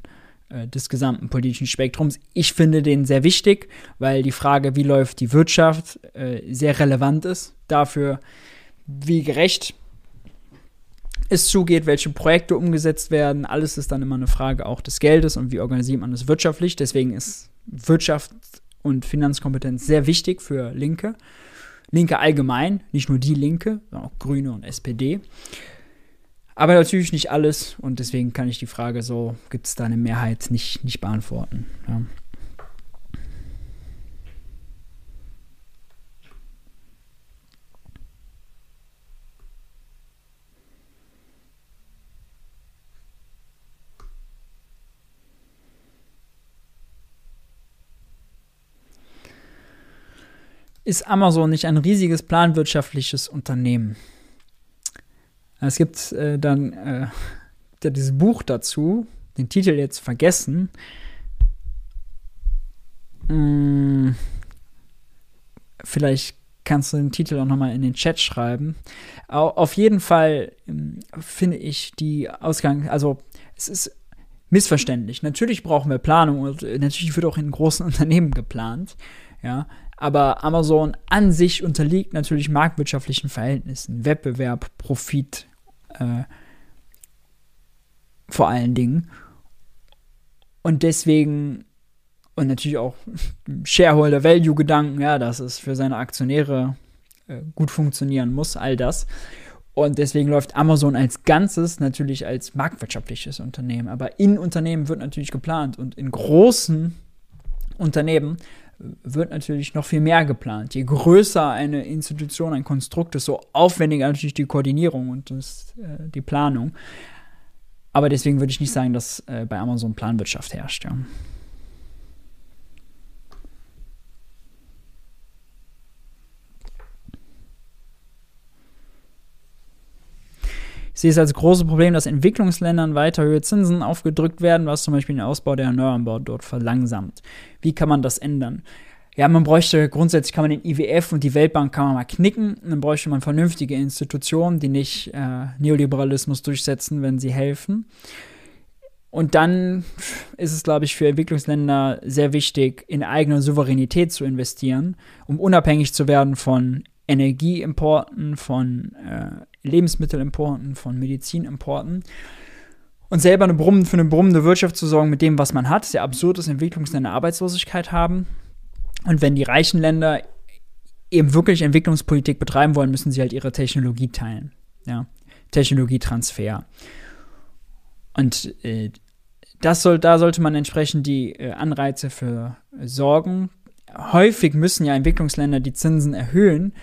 äh, des gesamten politischen Spektrums. Ich finde den sehr wichtig, weil die Frage, wie läuft die Wirtschaft, äh, sehr relevant ist dafür, wie gerecht es zugeht, welche Projekte umgesetzt werden. Alles ist dann immer eine Frage auch des Geldes und wie organisiert man das wirtschaftlich. Deswegen ist Wirtschaft und Finanzkompetenz sehr wichtig für Linke. Linke allgemein, nicht nur die Linke, sondern auch Grüne und SPD. Aber natürlich nicht alles und deswegen kann ich die Frage so, gibt es da eine Mehrheit, nicht, nicht beantworten. Ja. Ist Amazon nicht ein riesiges planwirtschaftliches Unternehmen? Es gibt äh, dann äh, dieses Buch dazu, den Titel jetzt vergessen. Hm, vielleicht kannst du den Titel auch nochmal in den Chat schreiben. Auf jeden Fall ähm, finde ich die Ausgang, also es ist missverständlich. Natürlich brauchen wir Planung und äh, natürlich wird auch in großen Unternehmen geplant. Ja, aber Amazon an sich unterliegt natürlich marktwirtschaftlichen Verhältnissen, Wettbewerb, Profit äh, vor allen Dingen. Und deswegen, und natürlich auch Shareholder-Value-Gedanken, ja, dass es für seine Aktionäre äh, gut funktionieren muss, all das. Und deswegen läuft Amazon als Ganzes natürlich als marktwirtschaftliches Unternehmen. Aber in Unternehmen wird natürlich geplant und in großen Unternehmen wird natürlich noch viel mehr geplant. Je größer eine Institution, ein Konstrukt ist, so aufwendiger natürlich die Koordinierung und das, äh, die Planung. Aber deswegen würde ich nicht sagen, dass äh, bei Amazon Planwirtschaft herrscht. Ja. Ich sehe es als großes Problem, dass Entwicklungsländern weiter höhere Zinsen aufgedrückt werden, was zum Beispiel den Ausbau der Erneuerbaren dort verlangsamt. Wie kann man das ändern? Ja, man bräuchte grundsätzlich kann man den IWF und die Weltbank kann man mal knicken. Dann bräuchte man vernünftige Institutionen, die nicht äh, Neoliberalismus durchsetzen, wenn sie helfen. Und dann ist es, glaube ich, für Entwicklungsländer sehr wichtig, in eigene Souveränität zu investieren, um unabhängig zu werden von Energieimporten, von äh, Lebensmittelimporten, von Medizinimporten. Und selber eine Brummen, für eine brummende Wirtschaft zu sorgen mit dem, was man hat. Sehr absurd, dass Entwicklungsländer Arbeitslosigkeit haben. Und wenn die reichen Länder eben wirklich Entwicklungspolitik betreiben wollen, müssen sie halt ihre Technologie teilen. Ja? Technologietransfer. Und äh, das soll, da sollte man entsprechend die äh, Anreize für äh, sorgen. Häufig müssen ja Entwicklungsländer die Zinsen erhöhen,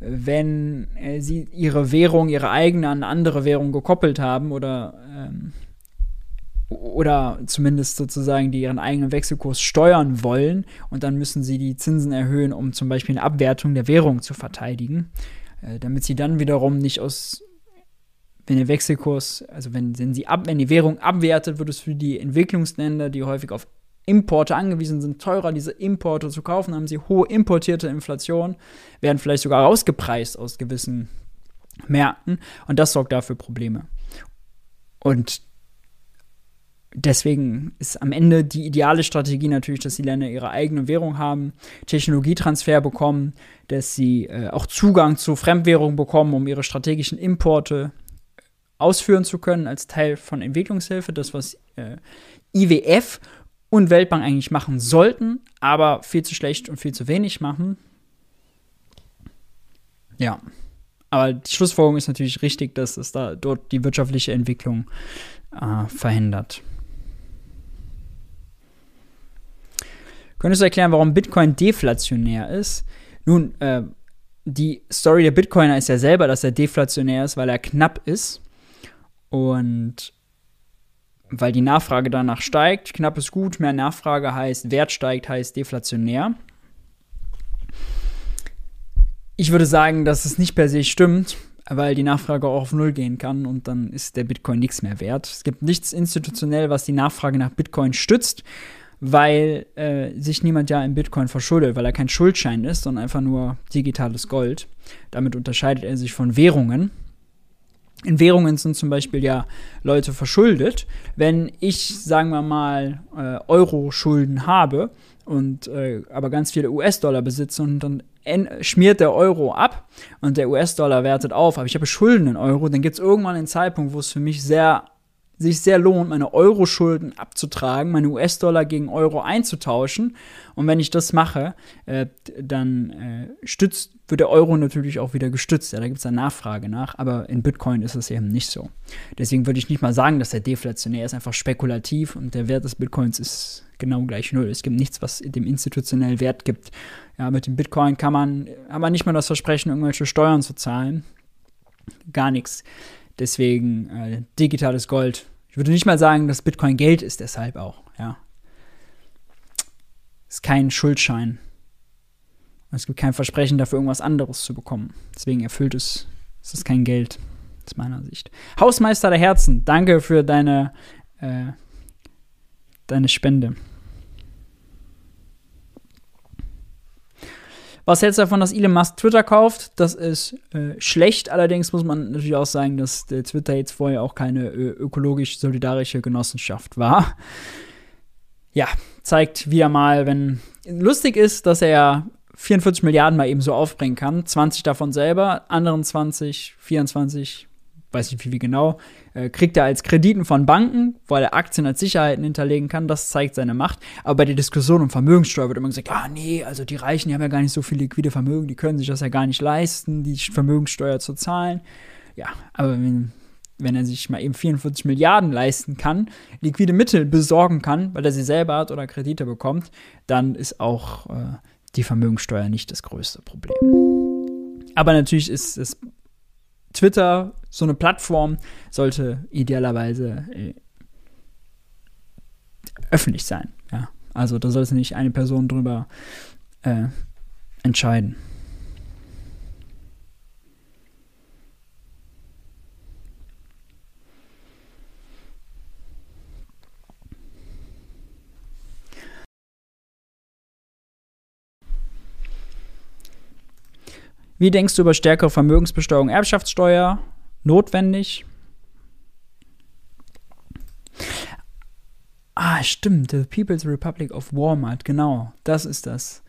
wenn äh, sie ihre Währung, ihre eigene an andere Währung gekoppelt haben oder, ähm, oder zumindest sozusagen die ihren eigenen Wechselkurs steuern wollen und dann müssen sie die Zinsen erhöhen, um zum Beispiel eine Abwertung der Währung zu verteidigen, äh, damit sie dann wiederum nicht aus wenn der Wechselkurs, also wenn, wenn, sie ab, wenn die Währung abwertet, wird es für die Entwicklungsländer, die häufig auf Importe angewiesen sind, teurer, diese Importe zu kaufen, haben sie hohe importierte Inflation, werden vielleicht sogar rausgepreist aus gewissen Märkten und das sorgt dafür Probleme. Und deswegen ist am Ende die ideale Strategie natürlich, dass die Länder ihre eigene Währung haben, Technologietransfer bekommen, dass sie äh, auch Zugang zu Fremdwährung bekommen, um ihre strategischen Importe ausführen zu können als Teil von Entwicklungshilfe. Das, was äh, IWF und Weltbank eigentlich machen sollten, aber viel zu schlecht und viel zu wenig machen. Ja. Aber die Schlussfolgerung ist natürlich richtig, dass es da dort die wirtschaftliche Entwicklung äh, verhindert. Könntest du erklären, warum Bitcoin deflationär ist? Nun, äh, die Story der Bitcoiner ist ja selber, dass er deflationär ist, weil er knapp ist. Und weil die Nachfrage danach steigt. Knapp ist gut, mehr Nachfrage heißt, Wert steigt, heißt deflationär. Ich würde sagen, dass es nicht per se stimmt, weil die Nachfrage auch auf Null gehen kann und dann ist der Bitcoin nichts mehr wert. Es gibt nichts institutionell, was die Nachfrage nach Bitcoin stützt, weil äh, sich niemand ja in Bitcoin verschuldet, weil er kein Schuldschein ist, sondern einfach nur digitales Gold. Damit unterscheidet er sich von Währungen. In Währungen sind zum Beispiel ja Leute verschuldet. Wenn ich, sagen wir mal, äh, Euro-Schulden habe und äh, aber ganz viele US-Dollar besitze und dann schmiert der Euro ab und der US-Dollar wertet auf, aber ich habe Schulden in Euro, dann gibt es irgendwann einen Zeitpunkt, wo es für mich sehr sich sehr lohnt, meine Euro-Schulden abzutragen, meine US-Dollar gegen Euro einzutauschen. Und wenn ich das mache, äh, dann äh, stützt, wird der Euro natürlich auch wieder gestützt. Ja, da gibt es eine Nachfrage nach, aber in Bitcoin ist es eben nicht so. Deswegen würde ich nicht mal sagen, dass der deflationär ist, einfach spekulativ und der Wert des Bitcoins ist genau gleich null. Es gibt nichts, was dem institutionell Wert gibt. Ja, mit dem Bitcoin kann man, man nicht mal das Versprechen, irgendwelche Steuern zu zahlen. Gar nichts. Deswegen äh, digitales Gold. Ich würde nicht mal sagen, dass Bitcoin Geld ist, deshalb auch, ja. Ist kein Schuldschein. Es gibt kein Versprechen dafür, irgendwas anderes zu bekommen. Deswegen erfüllt es, es ist kein Geld, aus meiner Sicht. Hausmeister der Herzen, danke für deine, äh, deine Spende. Was hältst du davon, dass Elon Musk Twitter kauft? Das ist äh, schlecht. Allerdings muss man natürlich auch sagen, dass Twitter jetzt vorher auch keine ö- ökologisch-solidarische Genossenschaft war. Ja, zeigt wieder mal, wenn lustig ist, dass er 44 Milliarden mal eben so aufbringen kann. 20 davon selber, anderen 20, 24 weiß nicht wie, wie genau, äh, kriegt er als Krediten von Banken, weil er Aktien als Sicherheiten hinterlegen kann. Das zeigt seine Macht. Aber bei der Diskussion um Vermögenssteuer wird immer gesagt, ah nee, also die Reichen, die haben ja gar nicht so viel liquide Vermögen, die können sich das ja gar nicht leisten, die Vermögenssteuer zu zahlen. Ja, aber wenn, wenn er sich mal eben 44 Milliarden leisten kann, liquide Mittel besorgen kann, weil er sie selber hat oder Kredite bekommt, dann ist auch äh, die Vermögenssteuer nicht das größte Problem. Aber natürlich ist es Twitter, so eine Plattform, sollte idealerweise äh, öffentlich sein. Ja? Also da sollte nicht eine Person drüber äh, entscheiden. Wie denkst du über stärkere Vermögensbesteuerung, Erbschaftssteuer? Notwendig? Ah, stimmt. The People's Republic of Walmart. Genau, das ist das.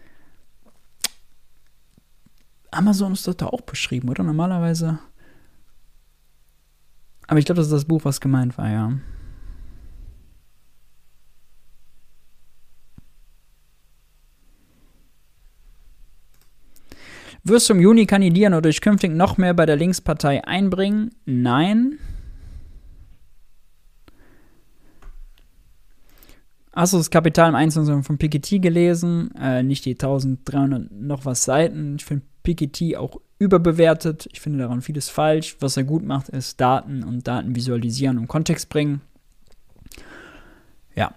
Amazon ist dort auch beschrieben, oder? Normalerweise. Aber ich glaube, das ist das Buch, was gemeint war, ja. Wirst du im Juni kandidieren oder dich künftig noch mehr bei der Linkspartei einbringen? Nein. Hast du das Kapital im Einzelnen von Piketty gelesen? Äh, nicht die 1300 noch was Seiten. Ich finde Piketty auch überbewertet. Ich finde daran vieles falsch. Was er gut macht, ist Daten und Daten visualisieren und Kontext bringen. Ja.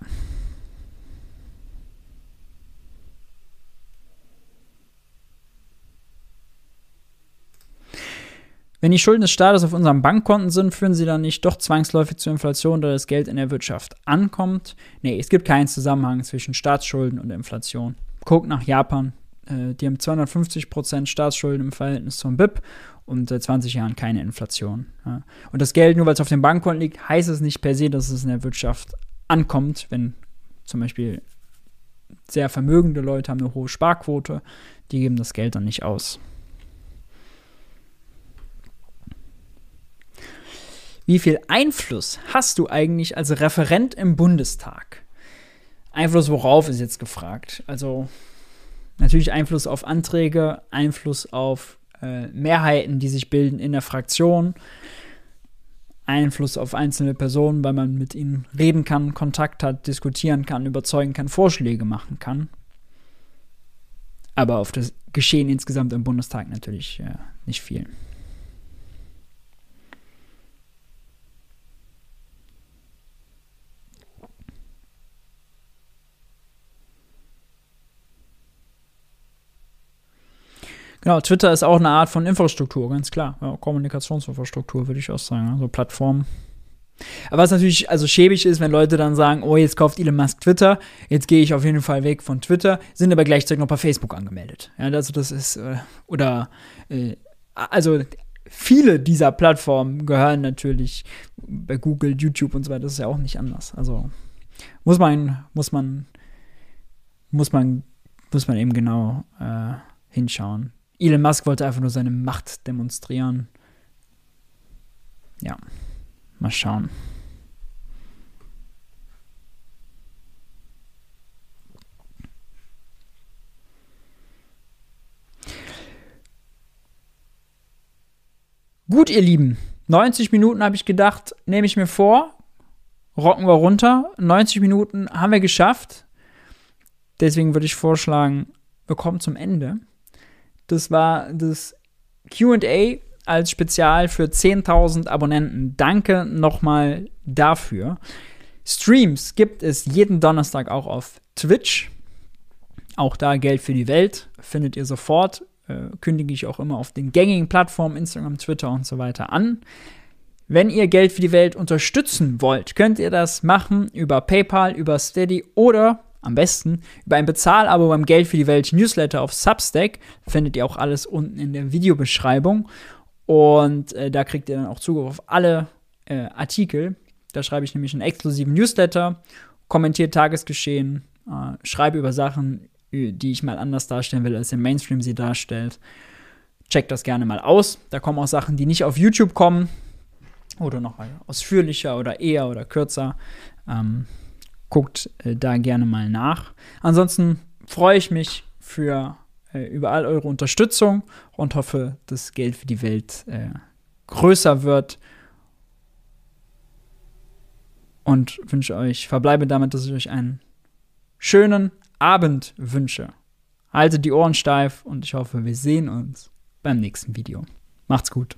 Wenn die Schulden des Staates auf unseren Bankkonten sind, führen sie dann nicht doch zwangsläufig zur Inflation, da das Geld in der Wirtschaft ankommt? Nee, es gibt keinen Zusammenhang zwischen Staatsschulden und Inflation. Guckt nach Japan. Äh, die haben 250% Staatsschulden im Verhältnis zum BIP und seit 20 Jahren keine Inflation. Ja. Und das Geld, nur weil es auf dem Bankkonten liegt, heißt es nicht per se, dass es in der Wirtschaft ankommt, wenn zum Beispiel sehr vermögende Leute haben eine hohe Sparquote, die geben das Geld dann nicht aus. Wie viel Einfluss hast du eigentlich als Referent im Bundestag? Einfluss worauf ist jetzt gefragt. Also natürlich Einfluss auf Anträge, Einfluss auf äh, Mehrheiten, die sich bilden in der Fraktion, Einfluss auf einzelne Personen, weil man mit ihnen reden kann, Kontakt hat, diskutieren kann, überzeugen kann, Vorschläge machen kann. Aber auf das Geschehen insgesamt im Bundestag natürlich äh, nicht viel. Genau, Twitter ist auch eine Art von Infrastruktur, ganz klar. Ja, Kommunikationsinfrastruktur, würde ich auch sagen. Also Plattform. Aber was natürlich also schäbig ist, wenn Leute dann sagen, oh, jetzt kauft Elon Musk Twitter, jetzt gehe ich auf jeden Fall weg von Twitter, sind aber gleichzeitig noch bei Facebook angemeldet. Ja, also das ist, äh, oder, äh, also viele dieser Plattformen gehören natürlich bei Google, YouTube und so weiter, das ist ja auch nicht anders. Also muss man, muss man, muss man, muss man eben genau äh, hinschauen. Elon Musk wollte einfach nur seine Macht demonstrieren. Ja, mal schauen. Gut, ihr Lieben, 90 Minuten habe ich gedacht, nehme ich mir vor, rocken wir runter. 90 Minuten haben wir geschafft. Deswegen würde ich vorschlagen, wir kommen zum Ende. Das war das QA als Spezial für 10.000 Abonnenten. Danke nochmal dafür. Streams gibt es jeden Donnerstag auch auf Twitch. Auch da Geld für die Welt findet ihr sofort. Äh, kündige ich auch immer auf den gängigen Plattformen, Instagram, Twitter und so weiter an. Wenn ihr Geld für die Welt unterstützen wollt, könnt ihr das machen über PayPal, über Steady oder am besten über ein Bezahlabo beim Geld für die Welt Newsletter auf Substack. Findet ihr auch alles unten in der Videobeschreibung. Und äh, da kriegt ihr dann auch Zugriff auf alle äh, Artikel. Da schreibe ich nämlich einen exklusiven Newsletter, kommentiere Tagesgeschehen, äh, schreibe über Sachen, die ich mal anders darstellen will, als der Mainstream sie darstellt. Checkt das gerne mal aus. Da kommen auch Sachen, die nicht auf YouTube kommen oder noch ausführlicher oder eher oder kürzer. Ähm, guckt äh, da gerne mal nach. Ansonsten freue ich mich für äh, über all eure Unterstützung und hoffe, dass Geld für die Welt äh, größer wird. Und wünsche euch, verbleibe damit, dass ich euch einen schönen Abend wünsche. Haltet die Ohren steif und ich hoffe, wir sehen uns beim nächsten Video. Macht's gut.